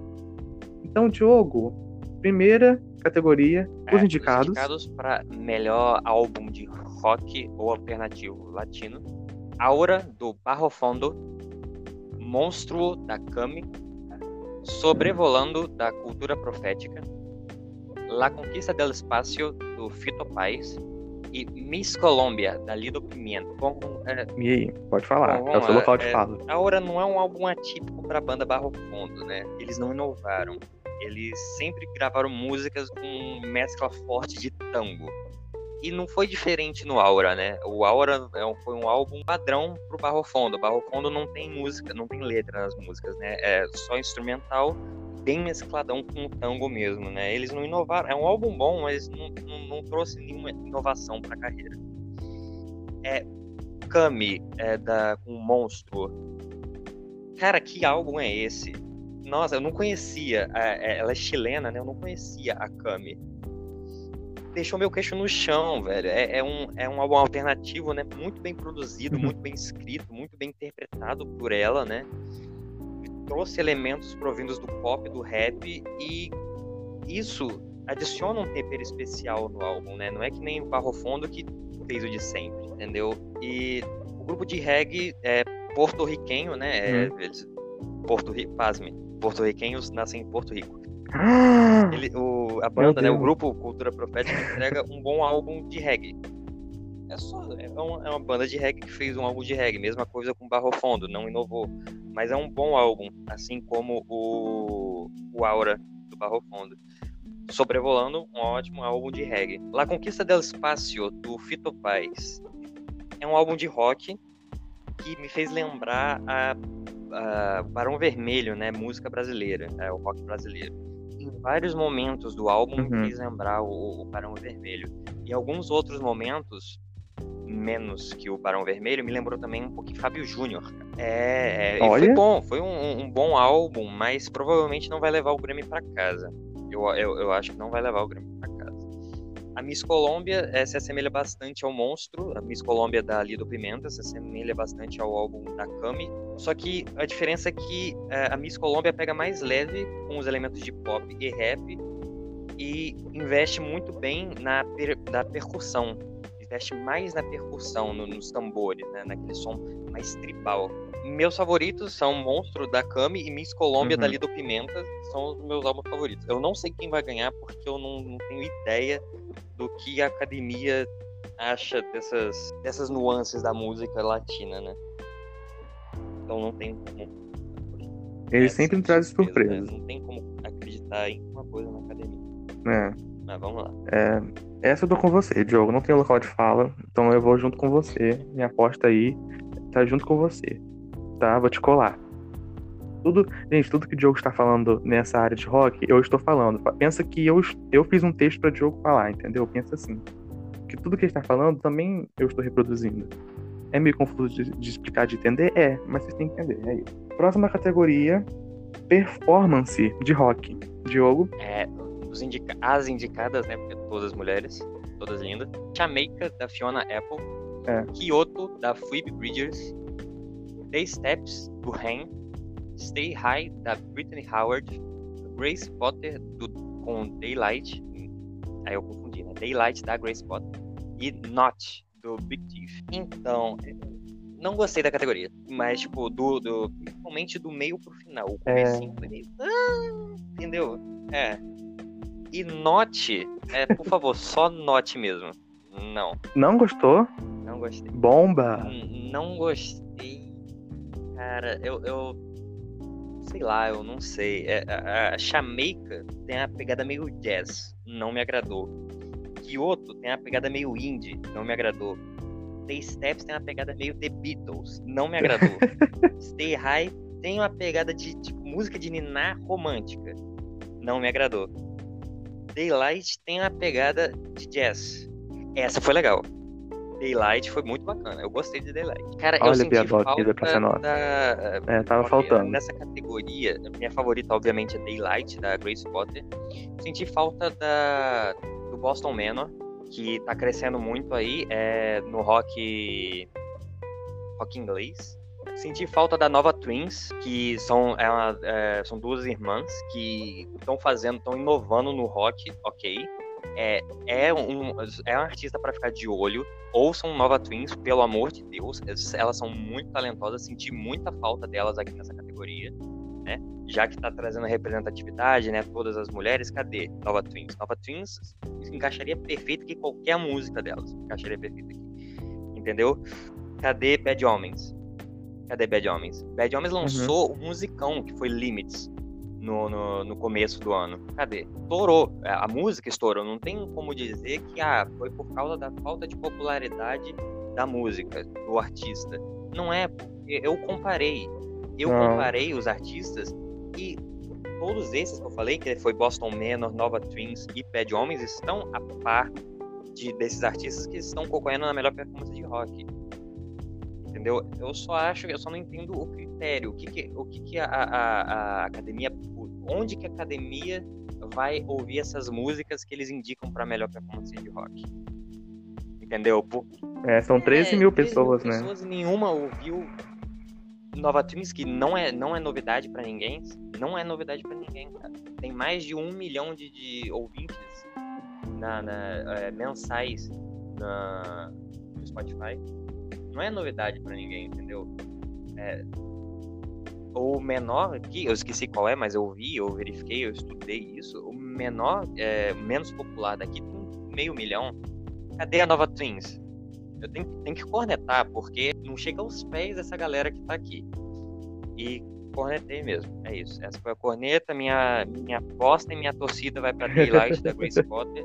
Então, Diogo, primeira categoria, os É, indicados. Os indicados para melhor álbum de rock ou alternativo latino. Aura, do Barro Fondo. Monstro, da Kami. Sobrevolando, da Cultura Profética. La Conquista del Espacio, do Fito Paz. E Miss Colômbia, da Lido Pimiento. Bom, é, E aí, pode falar, Bom, é o seu local de é- fala. Aura não é um álbum atípico para a banda Barro Fundo, né? Eles não inovaram. Eles sempre gravaram músicas com mescla forte de tango. E não foi diferente no Aura, né? O Aura é um- foi um álbum padrão pro Barro Fundo. Barro Fundo não tem música, não tem letra nas músicas, né? É só instrumental, bem mescladão com o tango mesmo, né? Eles não inovaram. É um álbum bom, mas não, não, não trouxe nenhuma inovação pra carreira. É Kami, é da, com Monstro. Cara, que álbum é esse? Nossa, eu não conhecia. é, é, ela é chilena, né? Eu não conhecia a Kami. Deixou meu queixo no chão, velho. É, é um, é um álbum alternativo, né? Muito bem produzido, Uhum. muito bem escrito, muito bem interpretado por ela, né? Trouxe elementos provindos do pop, do rap, e isso adiciona um tempero especial no álbum, né? Não é que nem o Barro Fundo que fez o de sempre, entendeu? E o grupo de reggae é porto-riquenho, né? É, eles, Porto pasme, porto-riquenhos nascem em Porto Rico. Ele, o, a banda, né, o grupo Cultura Profética entrega um bom álbum de reggae. É só é uma, é uma, banda de reggae que fez um álbum de reggae, mesma coisa com Barro Fundo, não inovou, mas é um bom álbum, assim como o, o Aura do Barro Fundo. Sobrevolando, um ótimo álbum de reggae. La Conquista del Espacio do Fito Paz é um álbum de rock que me fez lembrar a, a Barão Vermelho, né, música brasileira, é, o rock brasileiro em vários momentos do álbum uhum. me fez lembrar o, o Barão Vermelho. Em alguns outros momentos, menos que o Barão Vermelho, me lembrou também um pouquinho Fábio Júnior. É, é foi bom, foi um, um, bom álbum, mas provavelmente não vai levar o Grammy para casa. Eu, eu, eu acho que não vai levar o Grammy para casa. A Miss Colômbia é, se assemelha bastante ao Monstro, a Miss Colômbia da Lido Pimenta se assemelha bastante ao álbum da Cami, só que a diferença é que é, a Miss Colômbia pega mais leve com os elementos de pop e rap e investe muito bem na, per, na percussão, investe mais na percussão, no, nos tambores, né, naquele som mais tribal. Meus favoritos são Monstro da Kami e Miss Colômbia uhum. da Lido Pimenta, são os meus álbuns favoritos. Eu não sei quem vai ganhar porque eu não, não tenho ideia do que a academia acha dessas, dessas nuances da música latina, né? Então não tem como. Ele sempre traz surpresa. Né? Não tem como acreditar em uma coisa na academia. É. Mas vamos lá. É, essa eu tô com você, Diogo. Não tem local de fala, então eu vou junto com você. Minha aposta aí tá junto com você. Tá? Vou te colar. Tudo, gente, tudo que o Diogo está falando nessa área de rock, eu estou falando. Pensa que eu, eu fiz um texto para Diogo falar, entendeu? Pensa assim. Que tudo que ele está falando também eu estou reproduzindo. É meio confuso de, de explicar, de entender? É, mas vocês têm que entender, é isso. Próxima categoria, performance de rock. Diogo? É, indica as indicadas, né? Porque todas mulheres, todas lindas. Jamaica, da Fiona Apple. É. Kyoto, da Phoebe Bridgers. The Steps, do Ren. Stay High, da Brittany Howard. Grace Potter, do, com Daylight. Aí eu confundi, né? Daylight, da Grace Potter. E Not, do Big Thief. Então, não gostei da categoria, mas, tipo, do, do principalmente do meio pro final. O comecinho é... foi meio... Ah, entendeu? É. E note, é, por favor, só note mesmo. Não. Não gostou? Não gostei. Bomba! N não gostei. Cara, eu, eu. Sei lá, eu não sei. É, a, a Jamaica tem a pegada meio jazz. Não me agradou. Kyoto tem uma pegada meio indie, não me agradou. The Steps tem uma pegada meio The Beatles, não me agradou. Stay High tem uma pegada de tipo, música de ninar romântica, não me agradou. Daylight tem uma pegada de jazz. Essa foi legal. Daylight foi muito bacana. Eu gostei de Daylight. Cara, Olha, eu senti falta aqui da... É, tava faltando. Nessa categoria, minha favorita, obviamente, é Daylight, da Grace Potter. Senti falta da do Boston Manor, que tá crescendo muito aí é, no rock rock inglês. Senti falta da Nova Twins, que são, é uma, é, são duas irmãs que estão fazendo, estão inovando no rock, ok. É, é, um, é um artista para ficar de olho. Ouçam Nova Twins, pelo amor de Deus. Elas são muito talentosas, senti muita falta delas aqui nessa categoria né? Já que está trazendo representatividade, né? Todas as mulheres, cadê Nova Twins? Nova Twins encaixaria perfeito que qualquer música delas encaixaria perfeito aqui. Entendeu? Cadê Bad Homens? Cadê Bad Homens? Bad Homens uhum. lançou uhum. um musicão que foi Limits no, no, no, começo do ano. Cadê? Estourou. É, a música estourou. Não tem como dizer que ah, foi por causa da falta de popularidade da música, do artista. Não é, porque eu comparei eu Não. comparei os artistas e todos esses que eu falei, que foi Boston Manor, Nova Twins e Bad Homens, estão a par de, desses artistas que estão concorrendo na melhor performance de rock. Entendeu? Eu só acho, eu só não entendo o critério, o que, que o que, que a, a, a academia, onde que a academia vai ouvir essas músicas que eles indicam para melhor performance de rock. Entendeu? Por... É, são 13 é, mil pessoas, 13 mil né? Pessoas, nenhuma ouviu Nova Twins, que não é, não é novidade para ninguém, não é novidade para ninguém, cara. Tem mais de um milhão de, de ouvintes na, na é, mensais na, no Spotify. Não é novidade para ninguém, entendeu? É, o menor aqui, eu esqueci qual é, mas eu vi, eu verifiquei, eu estudei isso. O menor, é, menos popular daqui tem meio milhão. Cadê a Nova Twins? Eu tenho, tenho que cornetar, porque não chega aos pés dessa galera que tá aqui. E cornetei mesmo, é isso. Essa foi a corneta, minha, minha aposta e minha torcida vai pra Daylight da Grace Potter.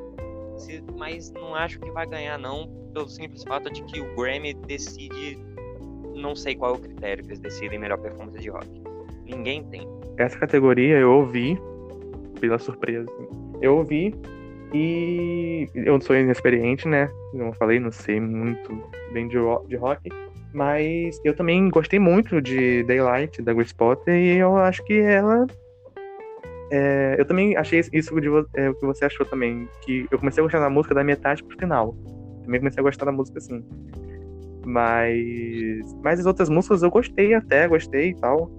Mas não acho que vai ganhar, não, pelo simples fato de que o Grammy decide não sei qual é o critério que eles decidem melhor performance de rock. Ninguém tem. Essa categoria eu ouvi, pela surpresa. Assim. Eu ouvi e eu sou inexperiente, né? Como eu falei, não sei muito bem de rock. Mas eu também gostei muito de Daylight, da Grace Potter, e eu acho que ela. É, eu também achei isso de, é, o que você achou também. Que eu comecei a gostar da música da metade pro final. Também comecei a gostar da música assim. Mas. Mas as outras músicas eu gostei até, gostei e tal.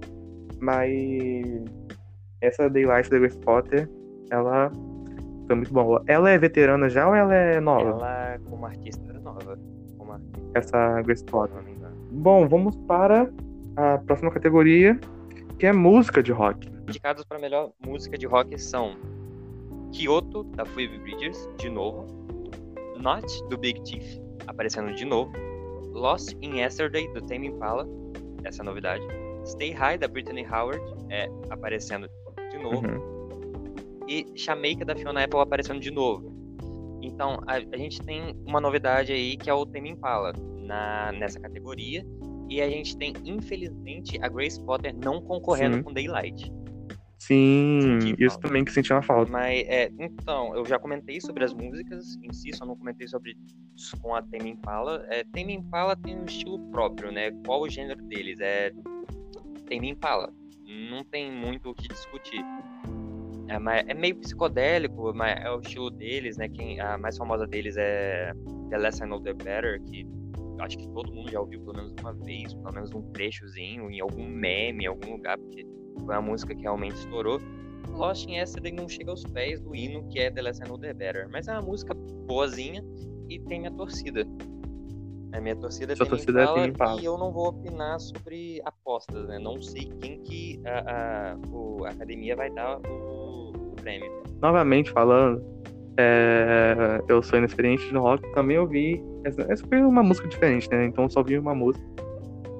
Mas. Essa Daylight da Grace Potter, ela foi muito boa. Ela é veterana já ou ela é nova? Ela, como artista, é nova. Como artista. Essa Grace Potter. Bom, vamos para a próxima categoria, que é música de rock. Indicados para melhor música de rock são Kyoto, da Phoebe Bridgers, de novo. Not, do Big Thief, aparecendo de novo. Lost in Yesterday, do Tame Impala, essa é a novidade. Stay High, da Brittany Howard, é, aparecendo de novo. Uhum. E Jamaica, da Fiona Apple, aparecendo de novo. Então, a, a, gente tem uma novidade aí, que é o Tame Impala, na, nessa categoria. E a gente tem, infelizmente, a Grace Potter não concorrendo Sim. com Daylight. Sim, isso também que senti uma falta. Mas, é, então, eu já comentei sobre as músicas em si, só não comentei sobre com a Tame Impala. É, Tame Impala tem um estilo próprio, né? Qual o gênero deles? É Tame Impala. Não tem muito o que discutir. É, mas é meio psicodélico, mas é o estilo deles, né? Quem, a mais famosa deles é The Less I Know The Better, que acho que todo mundo já ouviu pelo menos uma vez, pelo menos um trechozinho, em algum meme, em algum lugar, porque foi uma música que realmente estourou. Lost in Yesterday não chega aos pés do hino que é The Less Know The Better, mas é uma música boazinha e tem minha torcida. A minha torcida, Sua torcida é e eu não vou opinar sobre apostas, né? Não sei quem que a, a, o, a academia vai dar o, o prêmio. Novamente falando, é, eu sou inexperiente no rock, também ouvi. Essa, essa foi uma música diferente, né? Então eu só vi uma música.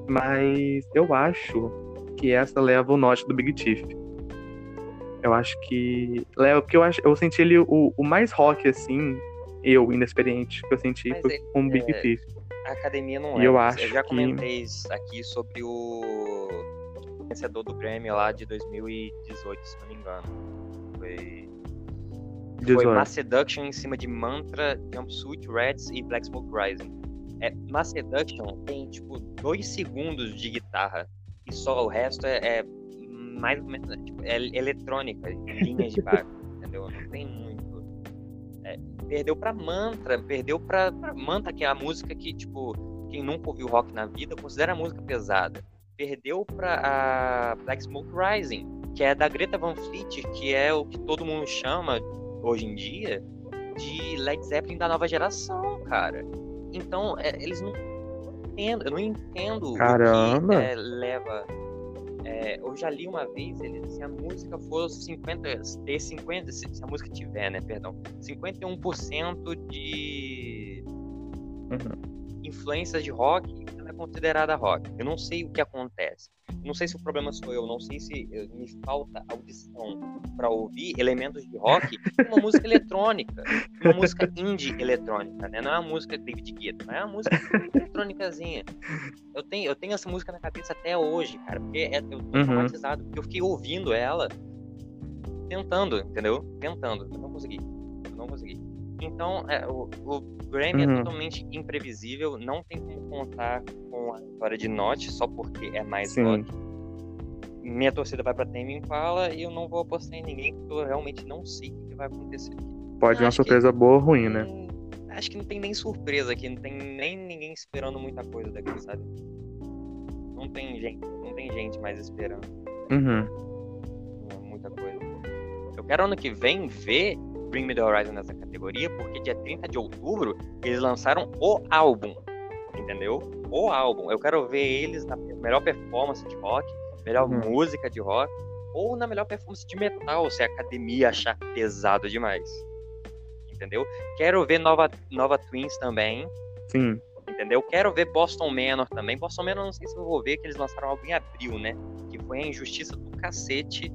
Mas eu acho que essa leva o norte do Big Chief. Eu acho que. Leva, porque eu, acho, eu senti ele o, o mais rock, assim, eu, inexperiente, que eu senti Mas foi com o Big é, Chief. A academia não é. Eu acho eu já comentei que... aqui sobre o vencedor do Grammy lá de 2018, se não me engano. Foi foi Mass Seduction em cima de Mantra, Jumpsuit, Reds e Black Smoke Rising. É, Mass Seduction tem, tipo, dois segundos de guitarra e só o resto é, é mais ou menos, tipo, é eletrônica, linhas de baixo, entendeu? Não tem muito. É, perdeu pra Mantra, perdeu pra, pra Mantra, que é a música que, tipo, quem nunca ouviu rock na vida considera a música pesada. Perdeu pra a Black Smoke Rising, que é da Greta Van Fleet, que é o que todo mundo chama hoje em dia de Led Zeppelin da nova geração, cara. Então, é, eles não entendo, eu não entendo Caramba. o que é, leva. É, eu já li uma vez, ele, se a música fosse 50, ter 50, se, se a música tiver, né, perdão, 51% de uhum. influências de rock, considerada rock. Eu não sei o que acontece. Não sei se o problema sou eu, não sei se eh, me falta audição para ouvir elementos de rock uma música eletrônica, uma música indie eletrônica, né? Não é uma música David Guetta, é uma música eletrônicazinha. Eu tenho, eu tenho essa música na cabeça até hoje, cara, porque é, eu tô uhum. traumatizado, porque eu fiquei ouvindo ela tentando, entendeu? Tentando. Eu não consegui. Eu não consegui. Então, é, o, o Grammy é uhum. é totalmente imprevisível, não tem como contar com a vitória de Note só porque é mais rock. Minha torcida vai pra Tame Impala e eu não vou apostar em ninguém porque eu realmente não sei o que vai acontecer aqui. Pode ser uma surpresa boa ou ruim, né? Acho que não tem nem surpresa aqui, não tem nem ninguém esperando muita coisa daqui, sabe? Não tem gente, não tem gente mais esperando. Uhum. Muita coisa. Eu quero ano que vem ver Bring Me The Horizon nessa categoria, porque dia 30 de outubro eles lançaram o álbum, entendeu? O álbum. Eu quero ver eles na melhor performance de rock, melhor Uhum. música de rock, ou na melhor performance de metal, se a academia achar pesado demais. Entendeu? Quero ver Nova, Nova Twins também, Sim. entendeu? Quero ver Boston Manor também. Boston Manor não sei se eu vou ver, que eles lançaram algo em abril, né? Que foi a injustiça do cacete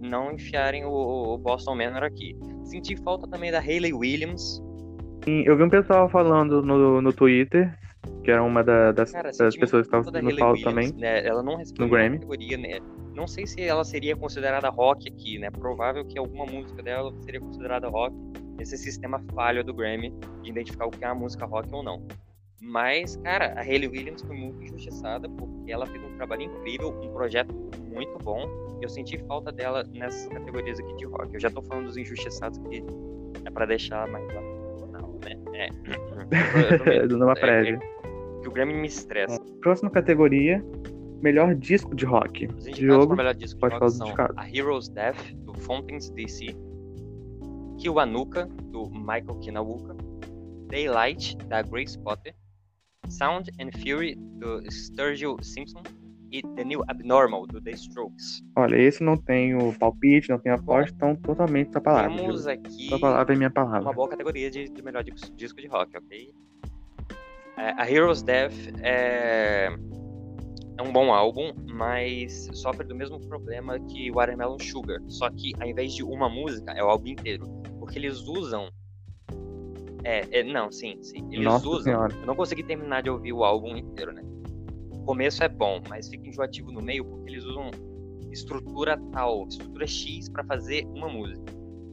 não enfiarem o, o Boston Manor aqui. Senti falta também da Hayley Williams. Sim, Eu vi um pessoal falando no, no Twitter, que era uma da- das, Cara, das pessoas que estavam no palco também. né? Ela não recebeu No Grammy. categoria, né? Não sei se ela seria considerada rock aqui, né? Provável que alguma música dela seria considerada rock nesse sistema falho do Grammy de identificar o que é uma música rock ou não. Mas, cara, a Hayley Williams foi muito injustiçada porque ela fez um trabalho incrível, um projeto muito bom. Eu senti falta dela nessas categorias aqui de rock. Eu já tô falando dos injustiçados que é pra deixar mais lá final, né? É. Eu tô meio- Dando uma é, prévia. é que o Grammy me estressa. Próxima categoria, melhor disco de rock. Os indicados Diogo, para melhor disco de pode rock falar dos são. A Hero's Death, do Fountains DC, Kiwanuka, do Michael Kinawuka, Daylight, da Grace Potter, Sound and Fury, do Sturgill Simpson, e The New Abnormal, do The Strokes. Olha, esse não tem o palpite, não tem a aposta, então totalmente sua palavra. Temos Diogo. aqui Sua palavra é minha uma palavra. boa categoria de, de melhor disco, disco de rock, ok? É, a Hero's Death é, é um bom álbum, mas sofre do mesmo problema que Watermelon Sugar. Só que ao invés de uma música, é o álbum inteiro. Porque eles usam. É, é, não, sim, sim. Eles Nossa usam. senhora. Eu não consegui terminar de ouvir o álbum inteiro, né? O começo é bom, mas fica enjoativo no meio porque eles usam estrutura tal, estrutura X pra fazer uma música.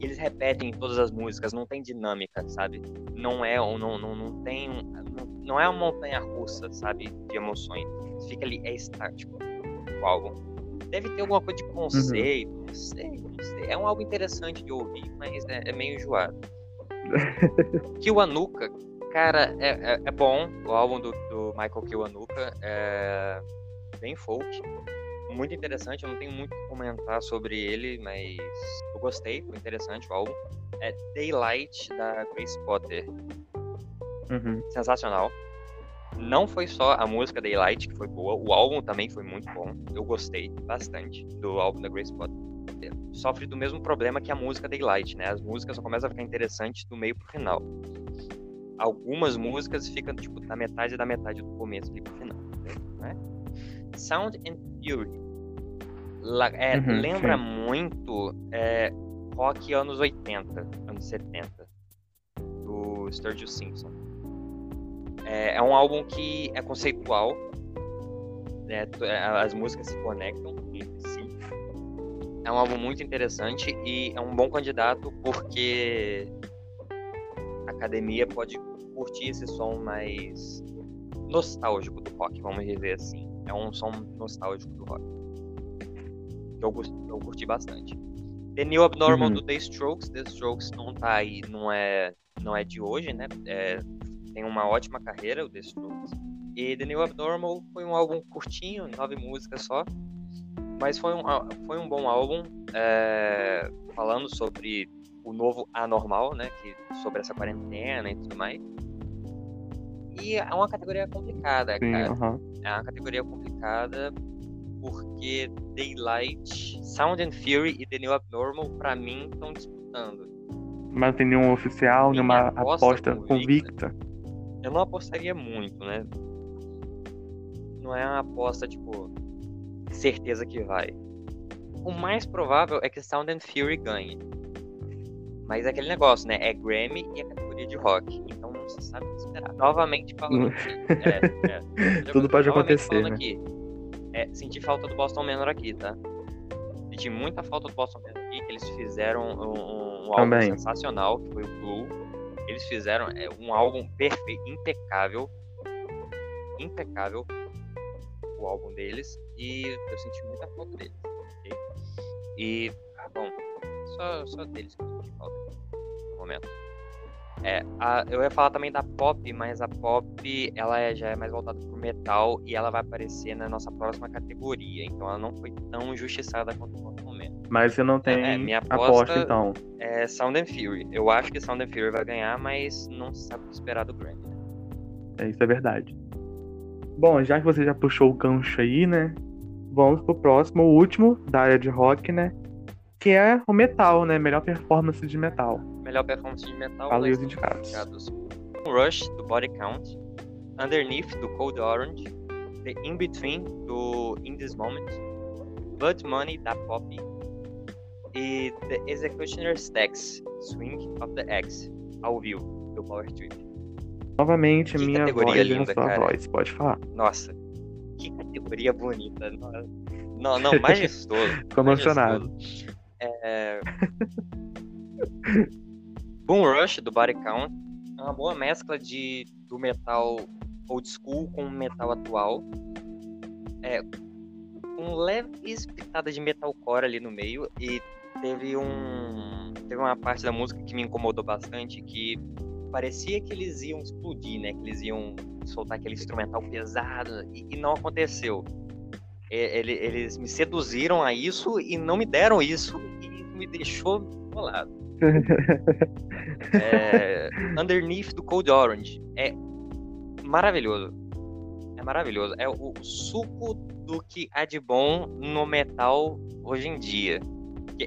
E eles repetem todas as músicas, não tem dinâmica, sabe? Não é um- não, não, não tem um- não, não é uma montanha russa, sabe, de emoções. Fica ali é estático o álbum. Deve ter alguma coisa de conceito, não sei, não sei. É um álbum interessante de ouvir, mas é, é meio enjoado. Kiwanuka, cara, é, é, é bom. O álbum do, do Michael Kiwanuka é bem folk. Muito interessante, eu não tenho muito o que comentar sobre ele, mas eu gostei, foi interessante o álbum. É Daylight, da Grace Potter. Uhum. Sensacional. Não foi só a música Daylight que foi boa, o álbum também foi muito bom. Eu gostei bastante do álbum da Grace Potter. Sofre do mesmo problema que a música Daylight, né? As músicas só começam a ficar interessantes do meio pro final. Algumas músicas ficam, tipo, da metade da metade do começo ali pro final, né? Sound and Fury. La- é, Uhum, lembra sim. muito é, rock anos 80, anos 70, do Sturgill Simpson. É, é um álbum que é conceitual, né, é, as músicas se conectam. É um álbum muito interessante e é um bom candidato porque a academia pode curtir esse som mais nostálgico do rock, vamos dizer assim. É um som nostálgico do rock. Que eu, eu curti bastante. The New Abnormal Uhum. do The Strokes. The Strokes não tá aí, não é, não é de hoje, né? É, tem uma ótima carreira, o The Strokes. E The New Abnormal foi um álbum curtinho, nove músicas só. Mas foi um, á- foi um bom álbum, é, falando sobre o novo anormal, né? Que, sobre essa quarentena e tudo mais. E é uma categoria complicada, Sim, cara. aham. É uma categoria complicada porque Daylight, Sound and Fury e The New Abnormal, pra mim, estão disputando. Mas não tem nenhum oficial, Minha nenhuma aposta aposta convicta. convicta. Eu não apostaria muito, né? Não é uma aposta, tipo, certeza que vai. O mais provável é que Sound and Fury ganhe. Mas é aquele negócio, né? É Grammy e é categoria de rock. Então não se sabe o que esperar. Novamente falando aqui. É, é. Tudo pode acontecer, né? aqui. É, senti falta do Boston Manor aqui, tá? Senti muita falta do Boston Manor aqui, que eles fizeram um, um- um álbum sensacional, que foi o Blue. Eles fizeram é, um álbum perfeito, impecável. Impecável. O álbum deles. E eu senti muita falta deles. ok? E, bom, só, só deles que eu senti falta no momento. É, a- eu ia falar também da pop, mas a pop ela é- já é mais voltada pro metal e ela vai aparecer na nossa próxima categoria. Então ela não foi tão injustiçada quanto o Manor. Mas você não tem É, minha aposta, aposta- então. É Sound and Fury. Eu acho que Sound and Fury vai ganhar, mas não se sabe o que esperar do Grammy. né? É, isso é verdade. Bom, já que você já puxou o gancho aí, né? Vamos pro próximo, o último da área de rock, né? Que é o metal, né? Melhor performance de metal. Melhor performance de metal. Fala aí os indicados. Rush, do Body Count. Underneath, do Cold Orange. The In Between, do In This Moment. Blood Money, da Pop. E The Executioner's Stacks, Swing of the X, ao vivo, do Power Trip. Novamente, Que minha voz linda, sua cara. voz, pode falar. Nossa, que categoria bonita. Não, não, majestoso. Tô emocionado. majestoso. É... Boom Rush, do Body Count. É uma boa mescla de, do metal old school com o metal atual. É, com leves pitadas de metalcore ali no meio. E teve um. Teve uma parte da música que me incomodou bastante que parecia que eles iam explodir, né? Que eles iam soltar aquele instrumental pesado e, e não aconteceu. E- ele- eles me seduziram a isso e não me deram isso e me deixou bolado. É, Underneath do Cold Orange é maravilhoso. É maravilhoso. É o, o suco do que há de bom no metal hoje em dia.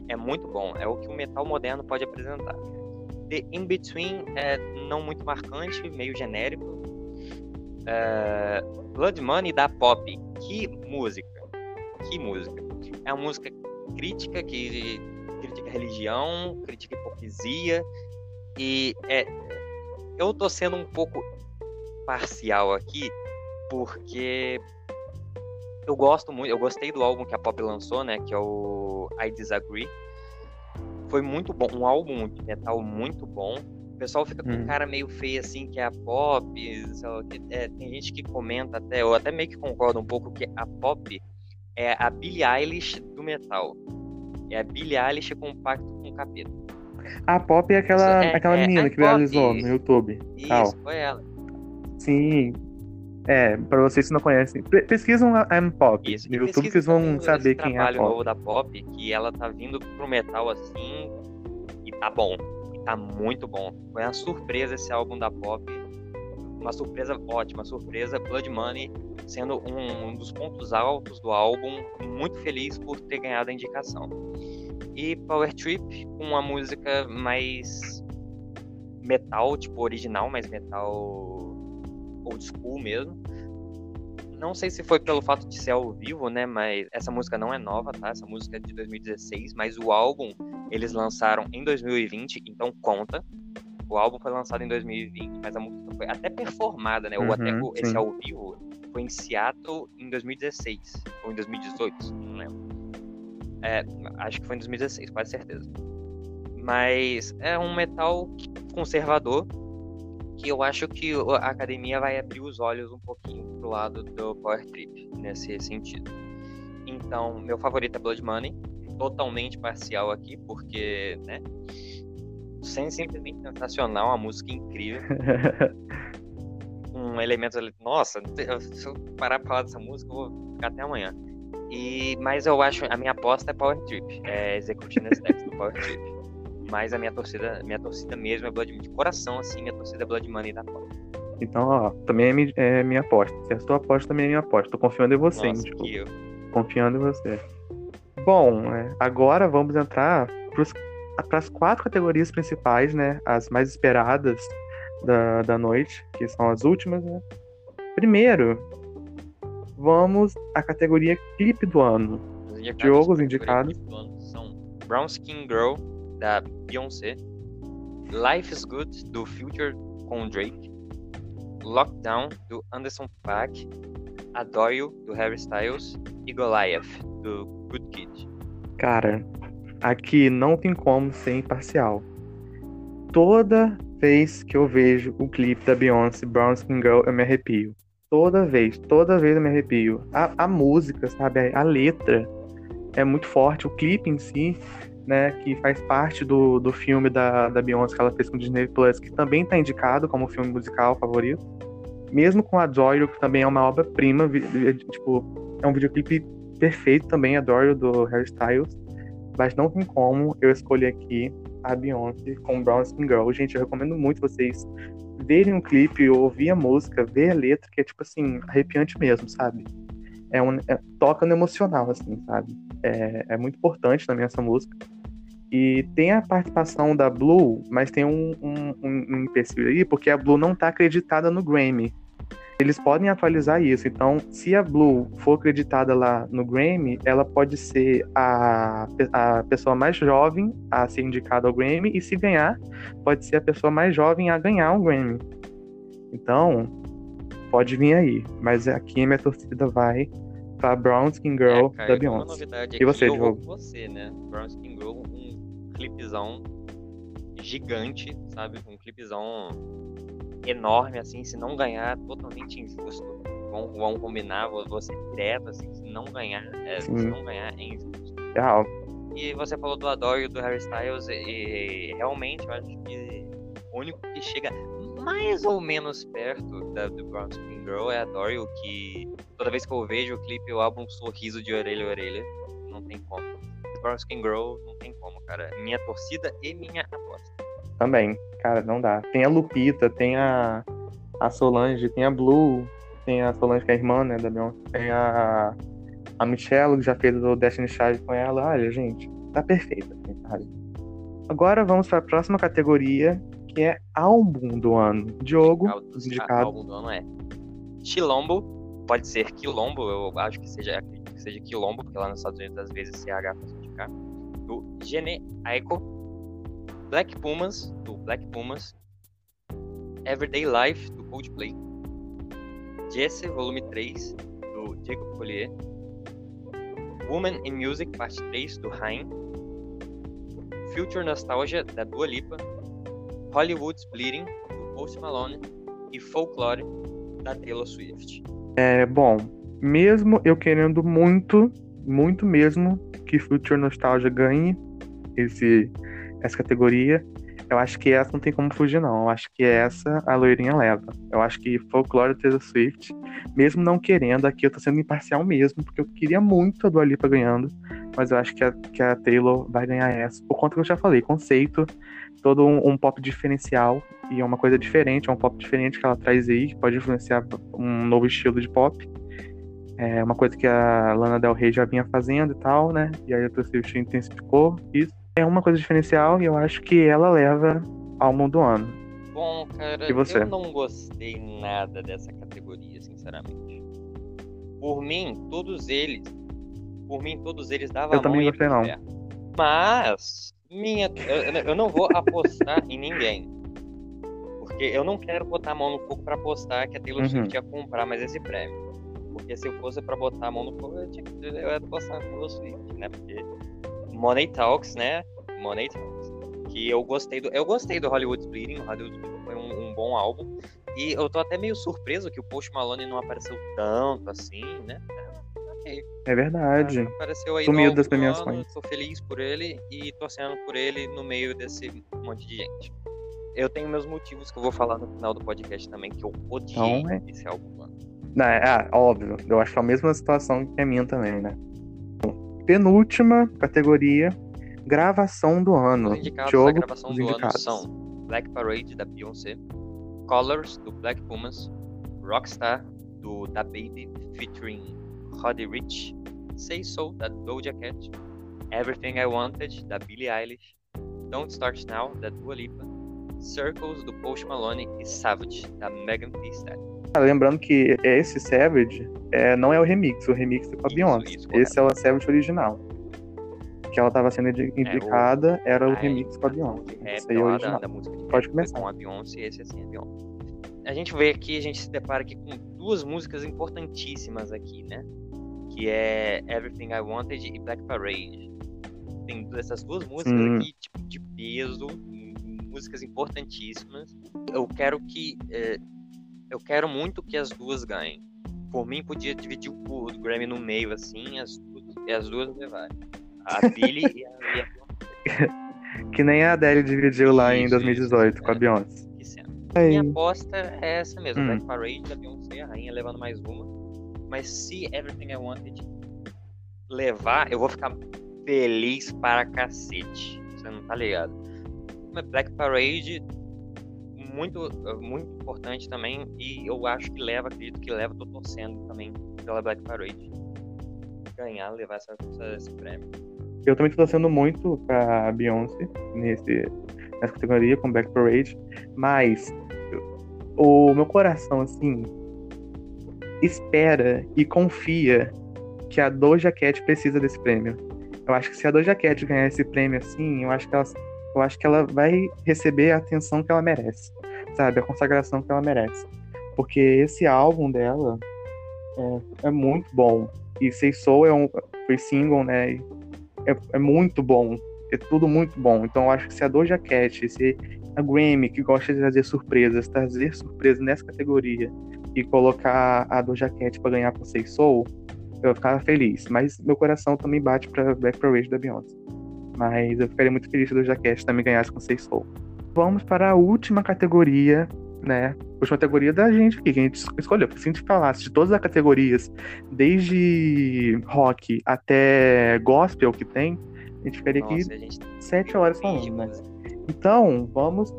É muito bom. É o que o metal moderno pode apresentar. The In Between é não muito marcante, meio genérico. É, Blood Money da Pop. Que música. Que música. É uma música crítica que critica religião, critica hipocrisia e é eu tô sendo um pouco parcial aqui porque eu gosto muito, eu gostei do álbum que a Pop lançou, né, que é o I Disagree. Foi muito bom, um álbum de metal muito bom. O pessoal fica com Hum. cara meio feio assim, que é a Pop, quê. É, tem gente que comenta até, eu até meio que concordo um pouco que a Pop é a Billie Eilish do metal. É a Billie Eilish com pacto com o capeta. A Pop é aquela, é- aquela é menina a que viralizou no YouTube. Isso, Tal. foi ela. Sim. É, pra vocês que não conhecem, pe- pesquisam a I'm Pop Isso. no YouTube vocês vão saber quem é a trabalho Pop. novo da Pop, que ela tá vindo pro metal assim e tá bom. E tá muito bom. Foi uma surpresa esse álbum da Pop. Uma surpresa ótima, surpresa. Blood Money sendo um, um dos pontos altos do álbum. Muito feliz por ter ganhado a indicação. E Power Trip com uma música mais metal, tipo original, mas metal old school mesmo. Não sei se foi pelo fato de ser ao vivo, né? Mas essa música não é nova, tá? Essa música é de 2016, mas o álbum eles lançaram em 2020, então conta. O álbum foi lançado em 2020, mas a música foi até performada, né? Ou até Uhum, o- esse ao vivo foi em Seattle em 2016 ou em 2018, não lembro. É, acho que foi em 2016, quase certeza. Mas é um metal conservador que eu acho que a academia vai abrir os olhos um pouquinho pro lado do Power Trip nesse sentido. Então, meu favorito é Blood Money, totalmente parcial aqui, porque, né? Sem simplesmente sensacional, uma música incrível, com elementos ali. Nossa, se eu parar pra falar dessa música, eu vou ficar até amanhã. E, mas eu acho, a minha aposta é Power Trip, é Executioner's Text do Power Trip. Mas a minha torcida, minha torcida mesmo é Blood Money. De coração, assim, minha torcida é Blood Money da Pop. Então, ó, também é, mi- é minha aposta. Se é a sua aposta, também é minha aposta. Tô confiando em você, Nossa, tipo, que eu. confiando em você. Bom, é, agora vamos entrar para as quatro categorias principais, né? As mais esperadas da, da noite, que são as últimas, né? Primeiro, vamos à categoria clipe do ano. Os indicados Diogo, os pra indicados. do ano São Brown Skin Girl, da Beyoncé. Life is Good, do Future com Drake. Lockdown, do Anderson Paak. Adore You, do Harry Styles. E Goliath, do Good Kid. Cara, aqui não tem como ser imparcial. Toda vez que eu vejo o clipe da Beyoncé, Brown Skin Girl, eu me arrepio. Toda vez, toda vez eu me arrepio. A, a música, sabe, a letra é muito forte. O clipe em si, né, que faz parte do, do filme da, da Beyoncé que ela fez com o Disney Plus, que também tá indicado como filme musical favorito. Mesmo com a You, que também é uma obra-prima, vi- tipo, é um videoclipe perfeito também, Adore You, do Harry Styles. Mas não tem como eu escolher aqui a Beyoncé com Brown Skin Girl. Gente, eu recomendo muito vocês verem um clipe, ouvir a música, ver a letra, que é tipo assim, arrepiante mesmo, sabe? É um, é, toca no emocional, assim, sabe? É, é muito importante também essa música. E tem a participação da Blue, mas tem um, um, um empecilho aí, porque a Blue não tá acreditada no Grammy. Eles podem atualizar isso. Então, se a Blue for acreditada lá no Grammy, ela pode ser a, a pessoa mais jovem a ser indicada ao Grammy, e se ganhar, pode ser a pessoa mais jovem a ganhar um Grammy. Então, pode vir aí. Mas aqui minha torcida vai pra Brown Skin Girl é, cara, da Beyoncé. E você, Diogo? Você, né? Brown Skin Girl, clipezão gigante, sabe? Um clipezão enorme, assim, se não ganhar, totalmente injusto. Vamos, vamos combinar, você direto, assim, se não ganhar, é, se não ganhar, é injusto. Real. E você falou do Adore e do Harry Styles, e, e realmente eu acho que o único que chega mais ou menos perto da, do Brown Skin Girl é a Dory, o que toda vez que eu vejo o clipe eu abro um sorriso de orelha a orelha. Não tem como. Brown Skin Girl não tem como, cara. Minha torcida e minha aposta. Também, cara, não dá. Tem a Lupita, tem a, a Solange, tem a Blue, tem a Solange que é a irmã, né, da Beyoncé. Tem a, a Michelle, que já fez o Destiny Child com ela. Olha, gente, tá perfeita, sabe? Agora vamos para a próxima categoria, que é álbum do ano. Diogo, os indicados. Álbum do ano é Chilombo, pode ser Quilombo, eu acho que seja, que seja Quilombo, porque lá nos Estados Unidos às vezes CH faz indicar. Do Gene Aiko, Black Pumas, do Black Pumas, Everyday Life, do Coldplay, Jesse, volume 3, do Jacob Collier, Woman in Music, parte 3, do Rain, Future Nostalgia, da Dua Lipa, Hollywood's Bleeding, do Post Malone, e Folklore, da Taylor Swift. É, bom, mesmo eu querendo muito, muito mesmo que Future Nostalgia ganhe esse, essa categoria, eu acho que essa não tem como fugir, não. Eu acho que essa a loirinha leva. Eu acho que Folklore Taylor Swift, mesmo não querendo, aqui eu tô sendo imparcial mesmo, porque eu queria muito a Dua Lipa ganhando, mas eu acho que a, que a Taylor vai ganhar essa, por conta que eu já falei, conceito, todo um, um, pop diferencial e é uma coisa diferente, é um pop diferente que ela traz aí, que pode influenciar um novo estilo de pop. É uma coisa que a Lana Del Rey já vinha fazendo e tal, né? E aí a Swift intensificou isso. É uma coisa diferencial e eu acho que ela leva ao mundo do ano. Bom, cara, e você? eu não gostei nada dessa categoria, sinceramente. Por mim, todos eles, por mim, todos eles davam Eu também gostei não. Mas minha, eu, eu não vou apostar em ninguém. Porque eu não quero botar a mão no fogo pra apostar que a Taylor uhum. Swift ia comprar mais esse prêmio. Porque se eu fosse pra botar a mão no fogo, eu, tinha, eu ia apostar na Taylor Swift, né? Porque Money Talks, né? Money Talks. Que eu gostei do. Eu gostei do Hollywood Bleeding. O Hollywood Bleeding foi um, um bom álbum. E eu tô até meio surpreso que o Post Malone não apareceu tanto assim, né? É verdade. Apareceu aí Sumiu das premiações. Tô feliz por ele e torcendo por ele no meio desse monte de gente. Eu tenho meus motivos que eu vou falar no final do podcast também, que eu odiei então, é... esse álbum. Não, é, ah, óbvio. Eu acho que é a mesma situação que a minha também, né? Penúltima categoria, gravação do ano. Os indicados Jogo, da gravação do indicados. ano são Black Parade, da Beyoncé, Colors, do Black Pumas, Rockstar, do Da Baby, featuring Roddy Rich, Say So, da Doja Cat, Everything I Wanted, da Billie Eilish, Don't Start Now, da Dua Lipa, Circles, do Post Malone e Savage, da Megan Thee Stallion. Ah, lembrando que esse Savage é, não é o remix, o remix é com a Beyoncé. Esse é o Savage original. Que ela estava sendo indicada, é, o... era o remix com a Beyoncé. É, esse aí é o original. Da, da música Pode começar. Com a Beyoncé, esse assim é a Beyoncé. A gente vê aqui, a gente se depara aqui com duas músicas importantíssimas aqui, né? que é Everything I Wanted e Black Parade. Tem essas duas músicas hum. aqui, tipo, de peso, músicas importantíssimas. Eu quero que. É, eu quero muito que as duas ganhem. Por mim, podia dividir o, o Grammy no meio, assim, as duas, e as duas levarem. A Billy e a, e a Que nem a Adele dividiu isso, lá em 2018 isso, com a é, Beyoncé. Minha aposta é essa mesmo, hum. Black Parade, a Beyoncé, a rainha levando mais uma. Mas se Everything I Wanted levar, eu vou ficar feliz para cacete. Você não tá ligado? Black Parade muito, muito importante também. E eu acho que leva, acredito que leva, tô torcendo também pela Black Parade. Ganhar, levar essa, esse prêmio. Eu também tô torcendo muito pra Beyoncé nesse, nessa categoria com Black Parade. Mas o meu coração, assim, espera e confia que a Doja Cat precisa desse prêmio. Eu acho que se a Doja Cat ganhar esse prêmio assim, eu acho que ela, eu acho que ela vai receber a atenção que ela merece, sabe? A consagração que ela merece. Porque esse álbum dela é, é muito bom. E Say Soul é um, foi single, né? É, é, muito bom. É tudo muito bom. Então eu acho que se a Doja Cat, se a Grammy, que gosta de trazer surpresas, trazer surpresas nessa categoria e colocar a Doja Cat pra ganhar com Say Soul, eu ficava feliz. Mas meu coração também bate pra Black Parade da Beyoncé. Mas eu ficaria muito feliz se a Doja Cat também ganhasse com Say Soul. Vamos para a última categoria, né? Última categoria da gente aqui, que a gente escolheu. Porque se a gente falasse de todas as categorias, desde rock até gospel que tem, a gente ficaria Nossa, aqui gente... sete horas falando, né? Então, vamos.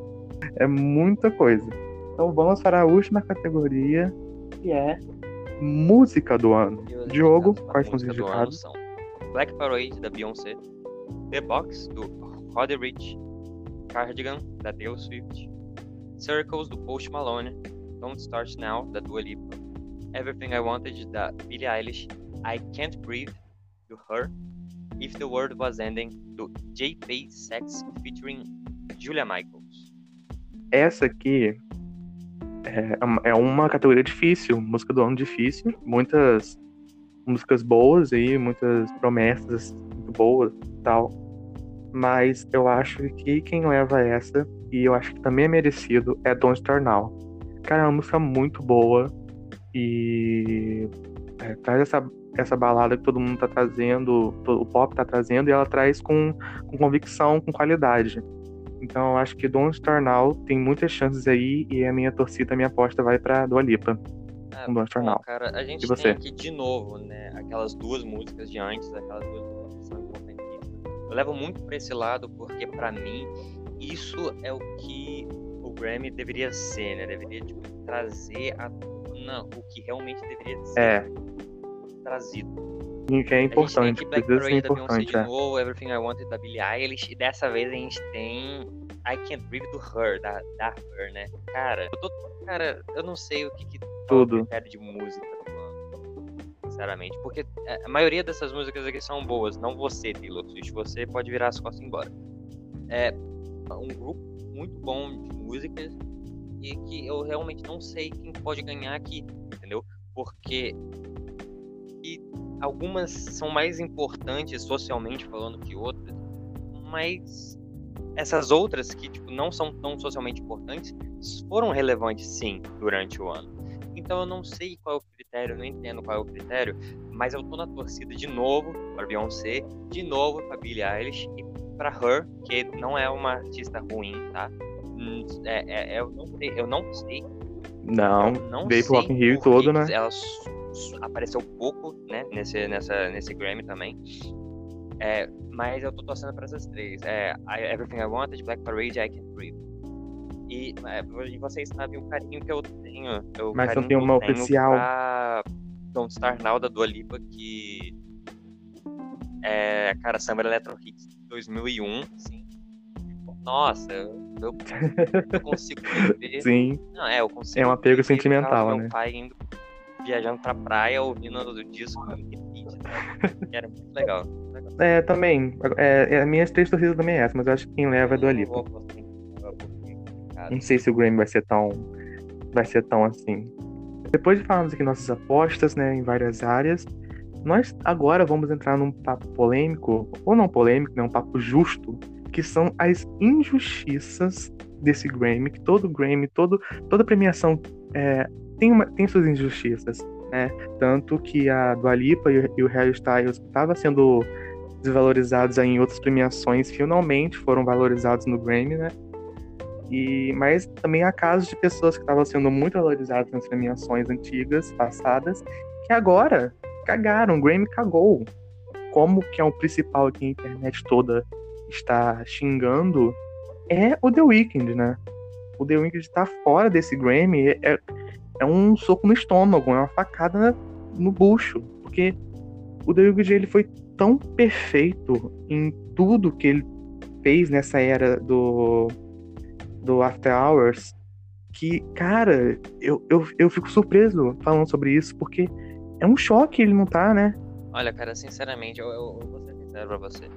É muita coisa. Então vamos para a última categoria, que é música do ano. Diogo, quais são os indicados? Black Parade, da Beyoncé, The Box, do Roddy Rich, Cardigan, da Taylor Swift, Circles, do Post Malone, Don't Start Now, da Dua Lipa, Everything I Wanted, da Billie Eilish, I Can't Breathe, do Her, If the World Was Ending, do J.P. Sex, featuring Julia Michaels. Essa aqui é, é uma categoria difícil, música do ano difícil, muitas músicas boas aí, muitas promessas boas e tal. Mas eu acho que quem leva essa, e eu acho que também é merecido, é Don't Start Now. Cara, é uma música muito boa e é, traz essa, essa balada que todo mundo tá trazendo, o pop tá trazendo, e ela traz com, com convicção, com qualidade. Então eu acho que Don't Star Now tem muitas chances aí e a minha torcida, a minha aposta vai pra Dua Lipa. É, com Don't Star Now. Cara, a gente e você? tem aqui de novo, né, aquelas duas músicas de antes, aquelas duas Eu levo muito pra esse lado porque para mim isso é o que o Grammy deveria ser, né? Deveria tipo, trazer a tona o que realmente deveria ser é. trazido que é importante, precisa ser importante. De é. novo, Everything I Wanted da Billie Eilish, e dessa vez a gente tem I Can't Breathe do Her, da, da Her, né? Cara, eu tô, cara, eu não sei o que, que Tudo. de música sinceramente, porque a maioria dessas músicas aqui são boas, não você, Taylor Swift, você pode virar as costas e ir embora. É um grupo muito bom de músicas e que eu realmente não sei quem pode ganhar aqui, entendeu? Porque e algumas são mais importantes socialmente falando que outras, mas essas outras que tipo, não são tão socialmente importantes foram relevantes sim durante o ano. Então eu não sei qual é critério, não entendo qual é o critério, mas eu tô na torcida de novo para Beyoncé, de novo para Billie Eilish e para Her, que não é uma artista ruim, tá? Hum, é, é, é, eu não sei, eu não sei. Não, não veio pro Rock in Rio todo, né? Ela apareceu pouco, né, nesse, nessa, nesse Grammy também. É, mas eu tô torcendo pra essas três. É, Everything I Wanted, Black Parade I Can't Breathe. E, é, e vocês sabem o carinho que eu tenho. Eu, mas não tem uma oficial. Pra Don't Star Now da Dua Lipa, que é, cara, Summer Electro Hits 2001, sim. Nossa, eu, eu, eu consigo ver. Sim. Não, é, eu consigo é um apego sentimental, né? Meu pai indo viajando pra praia ouvindo o disco Era muito legal. É, também. É, é, minhas três torcidas também é essa, mas eu acho que quem leva é do Alipa. Não sei se o Grammy vai ser tão. Vai ser tão assim. Depois de falarmos aqui nossas apostas, né, em várias áreas, nós agora vamos entrar num papo polêmico, ou não polêmico, né, um papo justo, que são as injustiças desse Grammy, que todo Grammy, todo, toda premiação é, tem, uma, tem suas injustiças, né? Tanto que a Dua Lipa e, e o Harry Styles estavam sendo desvalorizados em outras premiações, finalmente foram valorizados no Grammy, né? E, mas também há casos de pessoas que estavam sendo muito valorizadas nas premiações antigas, passadas, que agora cagaram, o Grammy cagou. Como que é o principal aqui, a internet toda está xingando, é o The Weeknd, né? O The Weeknd tá fora desse Grammy é, é um soco no estômago, é uma facada no bucho, porque o The Weeknd ele foi tão perfeito em tudo que ele fez nessa era do do After Hours que, cara, eu, eu, eu fico surpreso falando sobre isso, porque é um choque ele não tá, né? Olha, cara, sinceramente, eu, eu, eu vou ser sincero pra você.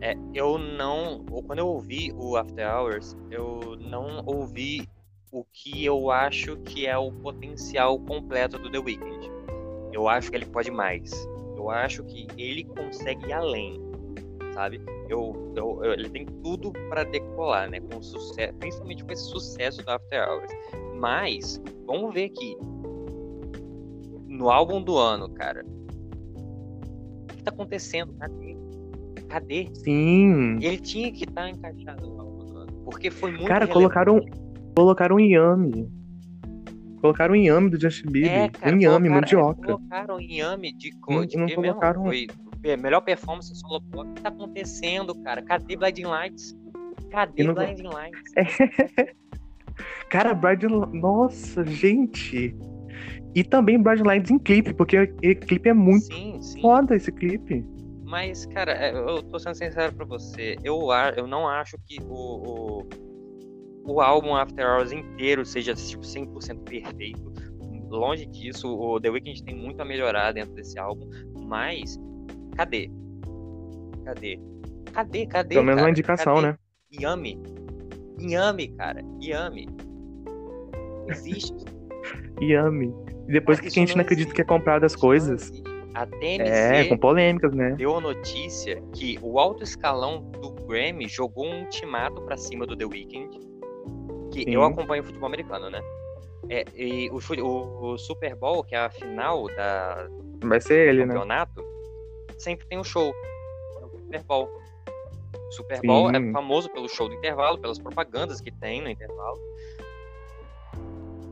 É, eu não. Quando eu ouvi o After Hours, eu não ouvi o que eu acho que é o potencial completo do The Weeknd. Eu acho que ele pode mais. Eu acho que ele consegue ir além, sabe? Eu, eu, eu ele tem tudo para decolar, né? Com sucesso, principalmente com esse sucesso do After Hours. Mas vamos ver aqui no álbum do ano, cara. O que tá acontecendo? Cadê? Cadê? Sim. Ele tinha que estar tá encaixado no álbum do ano. Porque foi muito. Cara, colocaram, colocaram um Yami. Colocaram Yami do Justin Bieber. É, cara, um mandioca. É, colocaram um Yami de coach. Não, não colocaram. Foi melhor performance solo pop. O que tá acontecendo, cara? Cadê Blinding Lights? Cadê não... Blinding Lights? cara, Blinding Nossa, gente. E também Blinding Lights em clipe, porque o clipe é muito sim, sim. foda esse clipe. Mas, cara, é, eu tô sendo sincero pra você. Eu, eu não acho que o, o, o álbum After Hours inteiro seja tipo, 100% perfeito. Longe disso, o The Weeknd tem muito a melhorar dentro desse álbum. Mas, cadê? Cadê? Cadê? Cadê? Pelo menos uma indicação, cadê? né? Yami. Yami, cara. Yami. Existe. Yami. E depois que a gente não acredita que é comprado as coisas. A TMZ é, com polêmicas, né? Deu a notícia que o alto escalão do Grammy jogou um ultimato para cima do The Weeknd. Que Sim. eu acompanho o futebol americano, né? É, e o, o, o, Super Bowl, que é a final da Vai ser ele, do né? campeonato, né? Sempre tem um show. É o Super Bowl. O Super Bowl é famoso pelo show do intervalo, pelas propagandas que tem no intervalo.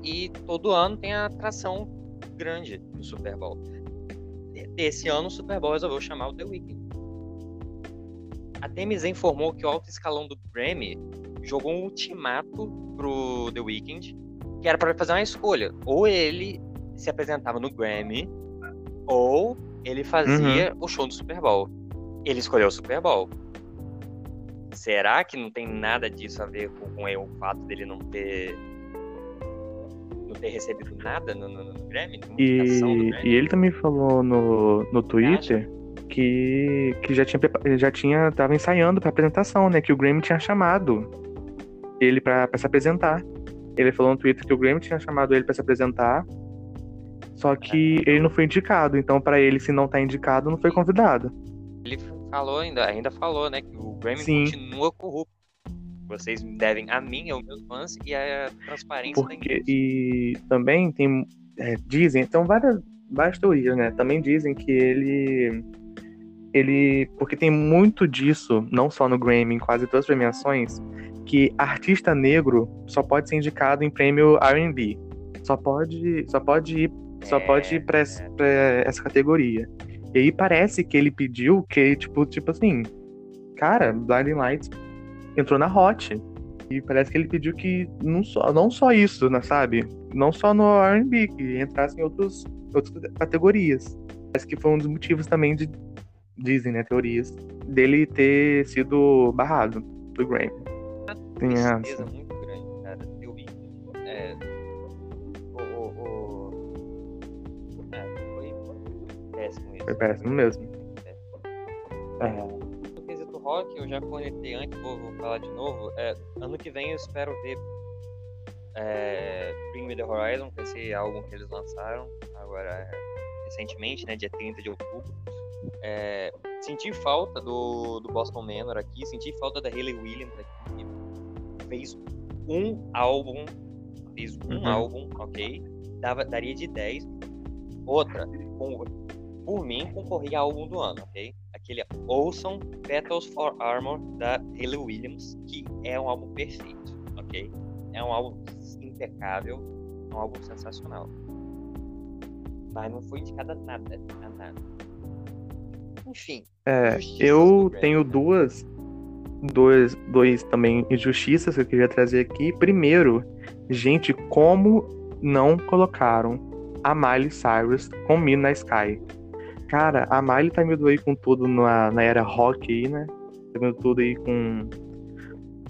E todo ano tem a atração grande do Super Bowl esse ano o Super Bowl resolveu chamar o The Weeknd. A TMZ informou que o alto escalão do Grammy jogou um ultimato pro The Weeknd, que era para fazer uma escolha. Ou ele se apresentava no Grammy, ou ele fazia uhum. o show do Super Bowl. Ele escolheu o Super Bowl. Será que não tem nada disso a ver com, com o fato dele não ter não ter recebido nada no, no, no Grammy? E, e ele também falou no, no Twitter que, que já tinha já tinha tava ensaiando para apresentação, né? Que o Grammy tinha chamado ele para se apresentar. Ele falou no Twitter que o Grammy tinha chamado ele para se apresentar, só que é. ele não foi indicado. Então, para ele, se não tá indicado, não foi convidado. Ele falou ainda, ainda falou, né, que o Grammy Sim. continua corrupto vocês devem a mim, aos meus fãs e a transparência Porque, E também tem. É, dizem, então várias, várias teorias, né? Também dizem que ele. Ele. Porque tem muito disso, não só no Grammy, em quase todas as premiações, que artista negro só pode ser indicado em prêmio RB. Só pode, só pode ir, só é, pode ir pra, é. pra essa categoria. E aí parece que ele pediu que, tipo, tipo assim, cara, Blinding Lights entrou na Hot. E parece que ele pediu que não só, não só isso, né, sabe? Não só no R&B, que entrasse em outros, outras categorias. Parece que foi um dos motivos também de, dizem, né, teorias, dele ter sido barrado do Grammy. Tem essa. Foi péssimo mesmo. É. é rock, eu já conectei antes, vou, vou falar de novo. É, ano que vem eu espero ver é, Bring Me The Horizon, que é esse álbum que eles lançaram agora recentemente, né, dia 30 de outubro. É, senti falta do, do Boston Manor aqui, senti falta da Hayley Williams aqui, que fez um álbum, fez um uhum. álbum, ok? Dava, daria de 10. Outra, com, por mim, concorria ao álbum do ano, ok? aquele ouçam Petals for Armor da Hayley Williams, que é um álbum perfeito, ok? É um álbum impecável, um álbum sensacional. Mas não foi indicada nada, a nada. Enfim. É, eu tenho duas. dois, dois também injustiças que eu queria trazer aqui. Primeiro, gente, como não colocaram a Miley Cyrus com Midnight Sky? Cara, a Miley tá vindo aí com tudo na, na era rock aí, né? Tá vindo tudo aí com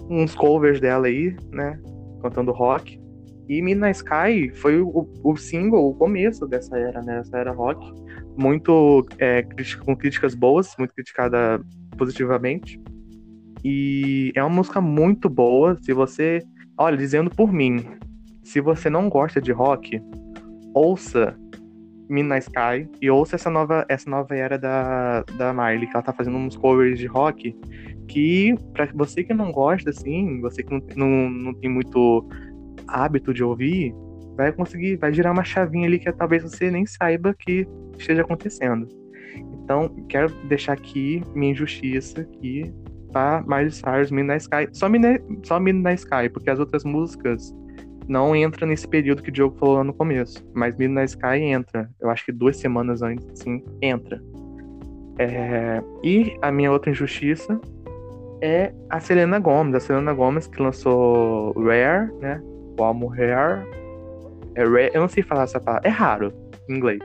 uns covers dela aí, né? Cantando rock. E Midnight Sky foi o, o single, o começo dessa era, né? Essa era rock. Muito é, com críticas boas, muito criticada positivamente. E é uma música muito boa. Se você. Olha, dizendo por mim, se você não gosta de rock, ouça Midnight Sky e ouça essa nova, essa nova era da, da Miley, que ela tá fazendo uns covers de rock. Que, pra você que não gosta, assim, você que não, não, não tem muito hábito de ouvir, vai conseguir, vai girar uma chavinha ali que talvez você nem saiba que esteja acontecendo. Então, quero deixar aqui minha injustiça aqui para Miley Cyrus, Midnight Sky. Só Midnight, só Midnight Sky, porque as outras músicas não entram nesse período que o Diogo falou lá no começo. Mas Midnight Sky entra. Eu acho que duas semanas antes, sim, entra. É... E a minha outra injustiça é a Selena Gomez. A Selena Gomez que lançou Rare, né? O álbum Rare. É rare. Eu não sei falar essa palavra. É raro em inglês.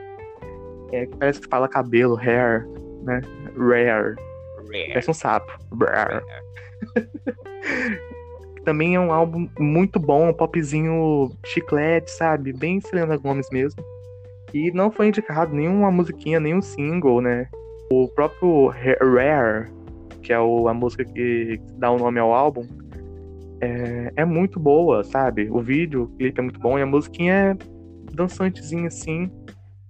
É, parece que fala cabelo, hair, né? Rare. Rare. Parece um sapo. Rare. Também é um álbum muito bom, um popzinho chiclete, sabe? Bem Selena Gomes mesmo. E não foi indicado nenhuma musiquinha, nenhum single, né? O próprio Rare, que é a música que dá o nome ao álbum, é, é, muito boa, sabe? O vídeo, o clipe é muito bom e a musiquinha é dançantezinha assim,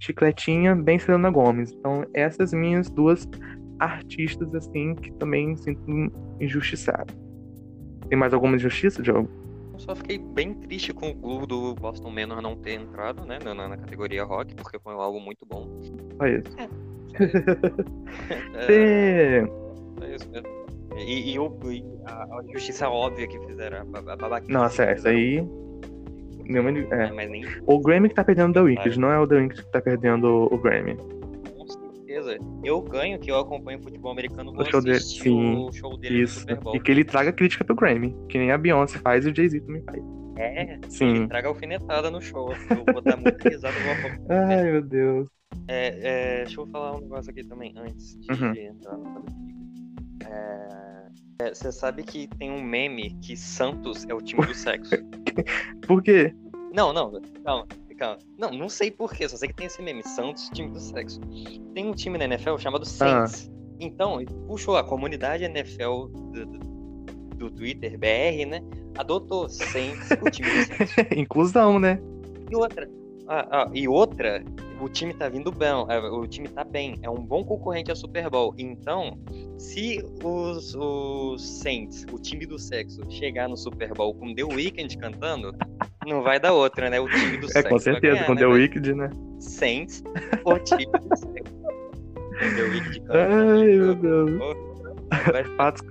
chicletinha, bem Selena Gomes. Então, essas minhas duas artistas, assim, que também sinto injustiçado. Tem mais alguma injustiça, Diogo? Eu só fiquei bem triste com o Glue do Boston Manor não ter entrado, né, na, na categoria rock, porque foi algo muito bom. Só isso. É. é, é isso mesmo. E, e, o, e a, a, justiça óbvia que fizeram, a, a babaquice. Nossa, essa aí... Nenhuma, é. é nem... O Grammy que tá perdendo o The Weeknd, não é o The Weeknd que tá perdendo o Grammy certeza. Eu ganho que eu acompanho futebol americano, vou o show dele, sim, o show dele isso. E que ele traga crítica pro Grammy, que nem a Beyoncé faz e o Jay-Z também faz. É, sim. ele traga alfinetada no show. Eu vou dar muita risada. Vou... Ai, meu Deus. É, é, deixa eu falar um negócio aqui também, antes de uhum. entrar no é, Você sabe que tem um meme que Santos é o time do sexo. Por quê? Não, não, calma Não, não sei porquê, só sei que tem esse meme, Santos, time do sexo. Tem um time na NFL chamado Saints. Ah. Então, puxou a comunidade NFL do, do, Twitter, BR, né? Adotou Saints, o time do Saints. Inclusão, né? E outra, ah, ah, e outra, o time tá vindo bem, é, o time tá bem, é um bom concorrente ao Super Bowl. Então, se os, os Saints, o time do sexo, chegar no Super Bowl com The Weeknd cantando, não vai dar outra, né? O time do é, sexo. É, com certeza, ganhar, com né? The Weeknd, né? Saints, o time do sexo. The Weeknd cantando. Ai, meu Deus. Vai... Fatos,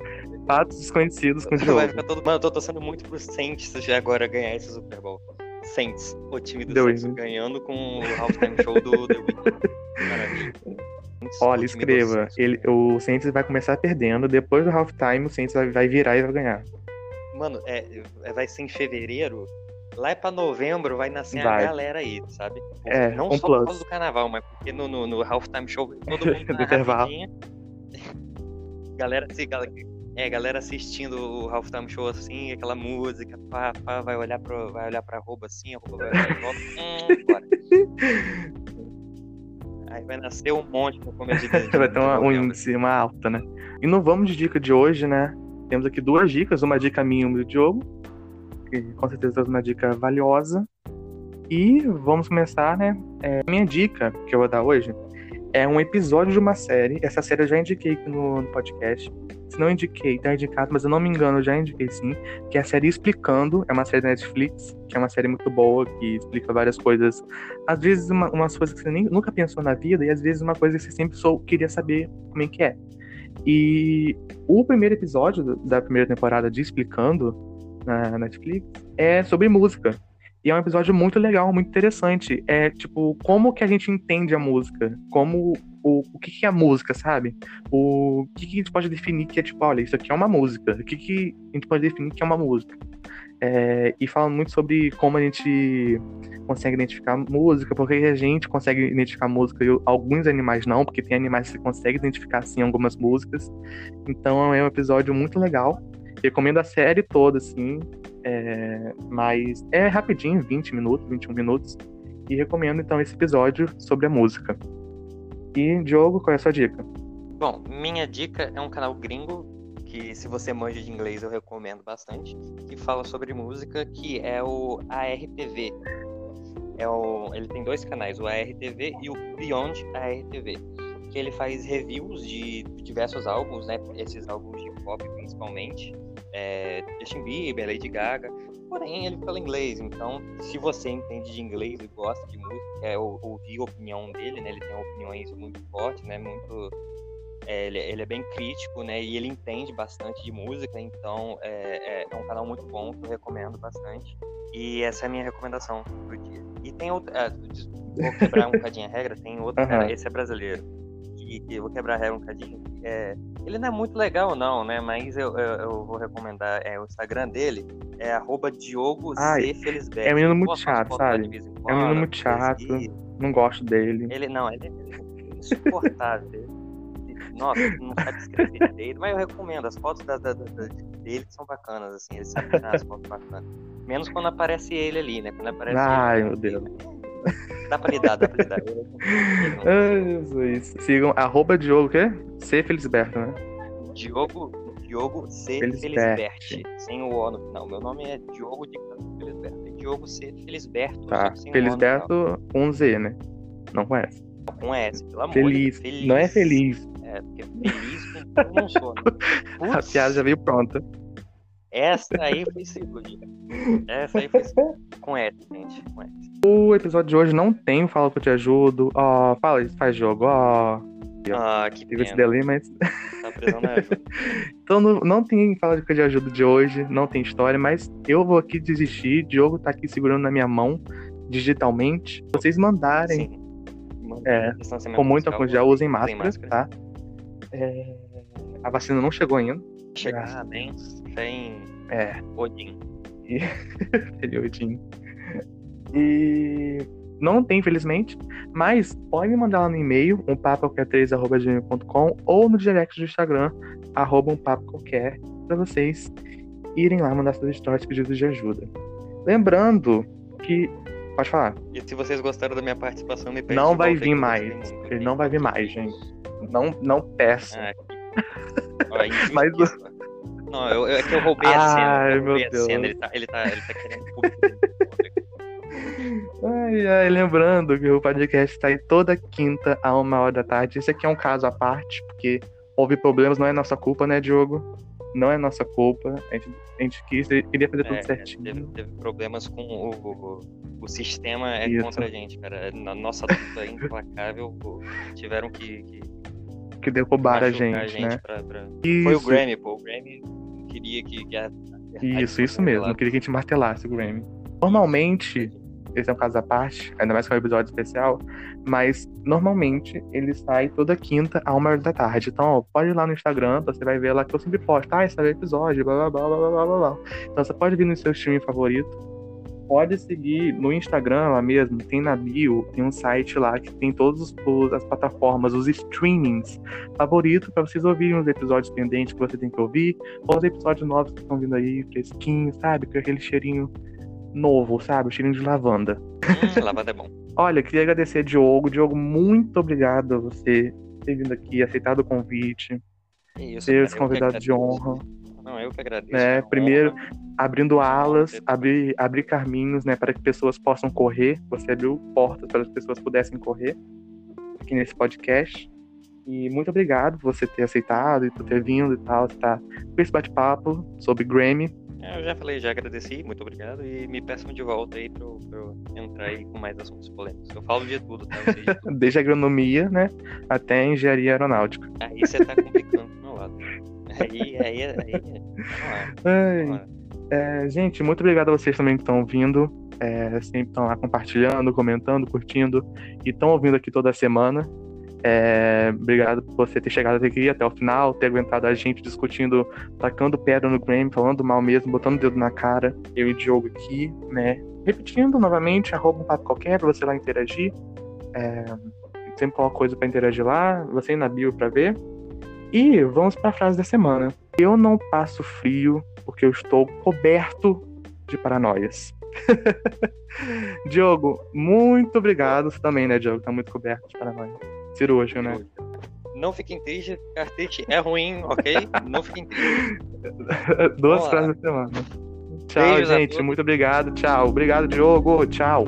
fatos desconhecidos com o Vai ficar todo... Mano, eu tô torcendo muito pro Saints já agora ganhar esse Super Bowl. Saints, o time do The Saints ganhando com o halftime show do The. Maravilha. Olha, escreva. Ele, o Saints vai começar perdendo, depois do halftime o Saints vai, vai virar e vai ganhar. Mano, é, é, vai ser em fevereiro. Lá é pra novembro vai nascer vai. a galera aí, sabe? É, Não um só plus. por causa do carnaval, mas porque no, no, no halftime show todo mundo tá rapidinha. galera, se, galera, é, galera assistindo o Ralph Time Show assim, aquela música, pá, pá, vai olhar pro, vai olhar pra roupa assim, a roupa vai olhar de volta, hum, bora. Aí vai nascer um monte começo de Vai ter uma, um índice, uma alta, né? E não vamos de dica de hoje, né? Temos aqui duas dicas, uma dica minha e uma do Diogo, que com certeza é uma dica valiosa. E vamos começar, né? É, minha dica que eu vou dar hoje é um episódio de uma série. Essa série eu já indiquei aqui no, no podcast. Se não indiquei, tá indicado, mas eu não me engano, eu já indiquei sim. Que é a série Explicando. É uma série da Netflix, que é uma série muito boa, que explica várias coisas. Às vezes, uma, umas coisas que você nem, nunca pensou na vida, e às vezes uma coisa que você sempre sou, queria saber como é que é. E o primeiro episódio da primeira temporada de Explicando na Netflix é sobre música. E é um episódio muito legal, muito interessante. É tipo, como que a gente entende a música? Como o, o que, que é a música, sabe? O, o que, que a gente pode definir que é tipo, olha, isso aqui é uma música. O que, que a gente pode definir que é uma música? É, e fala muito sobre como a gente consegue identificar música, porque a gente consegue identificar música e alguns animais não, porque tem animais que você consegue identificar assim algumas músicas. Então é um episódio muito legal. Recomendo a série toda, assim. É, mas é rapidinho, 20 minutos, 21 minutos. E recomendo então esse episódio sobre a música. E, Diogo, qual é a sua dica? Bom, minha dica é um canal gringo que se você manja de inglês eu recomendo bastante, que fala sobre música, que é o ARTV. É o, ele tem dois canais, o ARTV e o Beyond ARTV, que ele faz reviews de diversos álbuns, né? Esses álbuns de pop principalmente, é, Justin Bieber, Lady Gaga. Porém, ele fala inglês, então se você entende de inglês e gosta de música, é ouvir a opinião dele, né? Ele tem opiniões muito fortes, né? Muito é, ele, ele, é bem crítico, né? E ele entende bastante de música, então é, é, é, um canal muito bom que eu recomendo bastante. E essa é a minha recomendação do dia. E tem outro. É, vou quebrar um bocadinho a regra, tem outro uhum. cara, esse é brasileiro. Que eu vou quebrar a regra um bocadinho. É, ele não é muito legal, não, né? Mas eu, eu, eu vou recomendar é, o Instagram dele, é arroba Diogo Ai, É um menino muito chato, sabe? Quando, é um menino muito chato. Não gosto dele. Ele não, ele é insuportável. Nossa, não sabe escrever direito, mas eu recomendo. As fotos da, da, da, dele são bacanas, assim, ele sabe tirar as fotos bacanas. Menos quando aparece ele ali, né? Quando aparece Ai, ele, meu Deus. Dá pra lidar, dá pra lidar. É isso. Sigam arroba Diogo, o quê? C Felisberto, né? Diogo, Diogo C Felisberto. Sem o O no final. Meu nome é Diogo de Felisberto. É Diogo C Felisberto. Tá. Felisberto com Z, né? Não conhece. Com S, pelo amor feliz. Feliz. Não é feliz. É, porque feliz eu não sou. Né? A piada já veio pronta. Essa aí foi segura. Essa aí foi com S, gente. Com S. O episódio de hoje não tem o Fala que eu te ajudo. Ó, oh, fala isso, faz jogo. Ó. Oh. Ah, que Tive esse delay, mas. Tá precisando de ajuda. então não, não tem Fala que eu te ajudo de hoje, não tem história, mas eu vou aqui desistir. Diogo tá aqui segurando na minha mão, digitalmente. Vocês mandarem. Sim. É, com muita coisa, já usem máscara, máscara. tá? É, a vacina não chegou ainda. Chegar, bem, sem é. Odin. E... Odin. E não tem, infelizmente, mas pode mandar lá no e-mail, um papaqu3.gmail.com ou no direct do Instagram, arroba um papo qualquer, pra vocês irem lá mandar suas histórias pedidos de ajuda. Lembrando que. Pode falar. E se vocês gostaram da minha participação, me Não vai vir mais. Ele não vai vir mais, gente. Não, não peça. Ah. Mas. Não, eu, é que eu roubei a cena. Ai, meu Deus. Cena. Ele, tá, ele, tá, ele tá querendo. ai, ai, lembrando que o podcast está aí toda quinta a uma hora da tarde. Esse aqui é um caso à parte, porque houve problemas, não é nossa culpa, né, Diogo? Não é nossa culpa. A gente, a gente quis, queria fazer tudo é, certinho. Teve, teve, problemas com o, o, o sistema é Isso. contra a gente, cara. Na nossa luta implacável, tiveram que, que que derrubaram a gente, a gente né? Pra, pra... Foi o Grammy, pô. O Grammy queria que. que a... Isso, isso mesmo. Não queria que a gente martelasse o Grammy. Normalmente, esse é um caso à parte, ainda mais que é um episódio especial, mas normalmente ele sai toda quinta a uma hora da tarde. Então, ó, pode ir lá no Instagram, você vai ver lá que eu sempre posto, ah, esse é o episódio, blá blá blá blá blá blá blá. Então você pode vir no seu streaming favorito pode seguir no Instagram lá mesmo, tem na bio, tem um site lá que tem todas as plataformas, os streamings favoritos para vocês ouvirem os episódios pendentes que você tem que ouvir, ou os episódios novos que estão vindo aí, fresquinhos, sabe? Com aquele cheirinho novo, sabe? O cheirinho de lavanda. Hum, lavanda é bom. Olha, queria agradecer a Diogo. Diogo, muito obrigado a você ter vindo aqui, aceitado o convite. Isso, ser esse convidado de honra. Não, eu que agradeço. Né? Primeiro, abrindo alas, abrir, abrir caminhos, né, para que pessoas possam correr. Você abriu portas para as pessoas pudessem correr aqui nesse podcast. E muito obrigado por você ter aceitado e por ter vindo e tal, estar com esse bate-papo sobre Grammy. É, eu já falei, já agradeci, muito obrigado. E me peçam de volta aí para eu entrar aí com mais assuntos polêmicos. Eu falo de tudo, tá? De tudo. Desde agronomia, né, até engenharia aeronáutica. Aí você tá complicando pro meu lado. Aí, aí, aí. Vamos lá. É, gente, muito obrigado a vocês também que estão vindo. é, sempre estão lá compartilhando, comentando, curtindo e estão ouvindo aqui toda semana. É, obrigado por você ter chegado até aqui, até o final, ter aguentado a gente discutindo, tacando pedra no Grammy, falando mal mesmo, botando o dedo na cara, eu e o Diogo aqui, né? Repetindo novamente, arroba um papo qualquer pra você lá interagir. É, sempre coloco coisa para interagir lá, você na bio para ver. E vamos para a frase da semana. Eu não passo frio porque eu estou coberto de paranoias. Diogo, muito obrigado. Você também, né, Diogo? Tá muito coberto de paranoia. Cirúrgico, né? Não fiquem tristes, ficar triste é ruim, ok? Não fiquem tristes. Duas frases da semana. Tchau, gente. Muito obrigado. Tchau. Obrigado, Diogo. Tchau.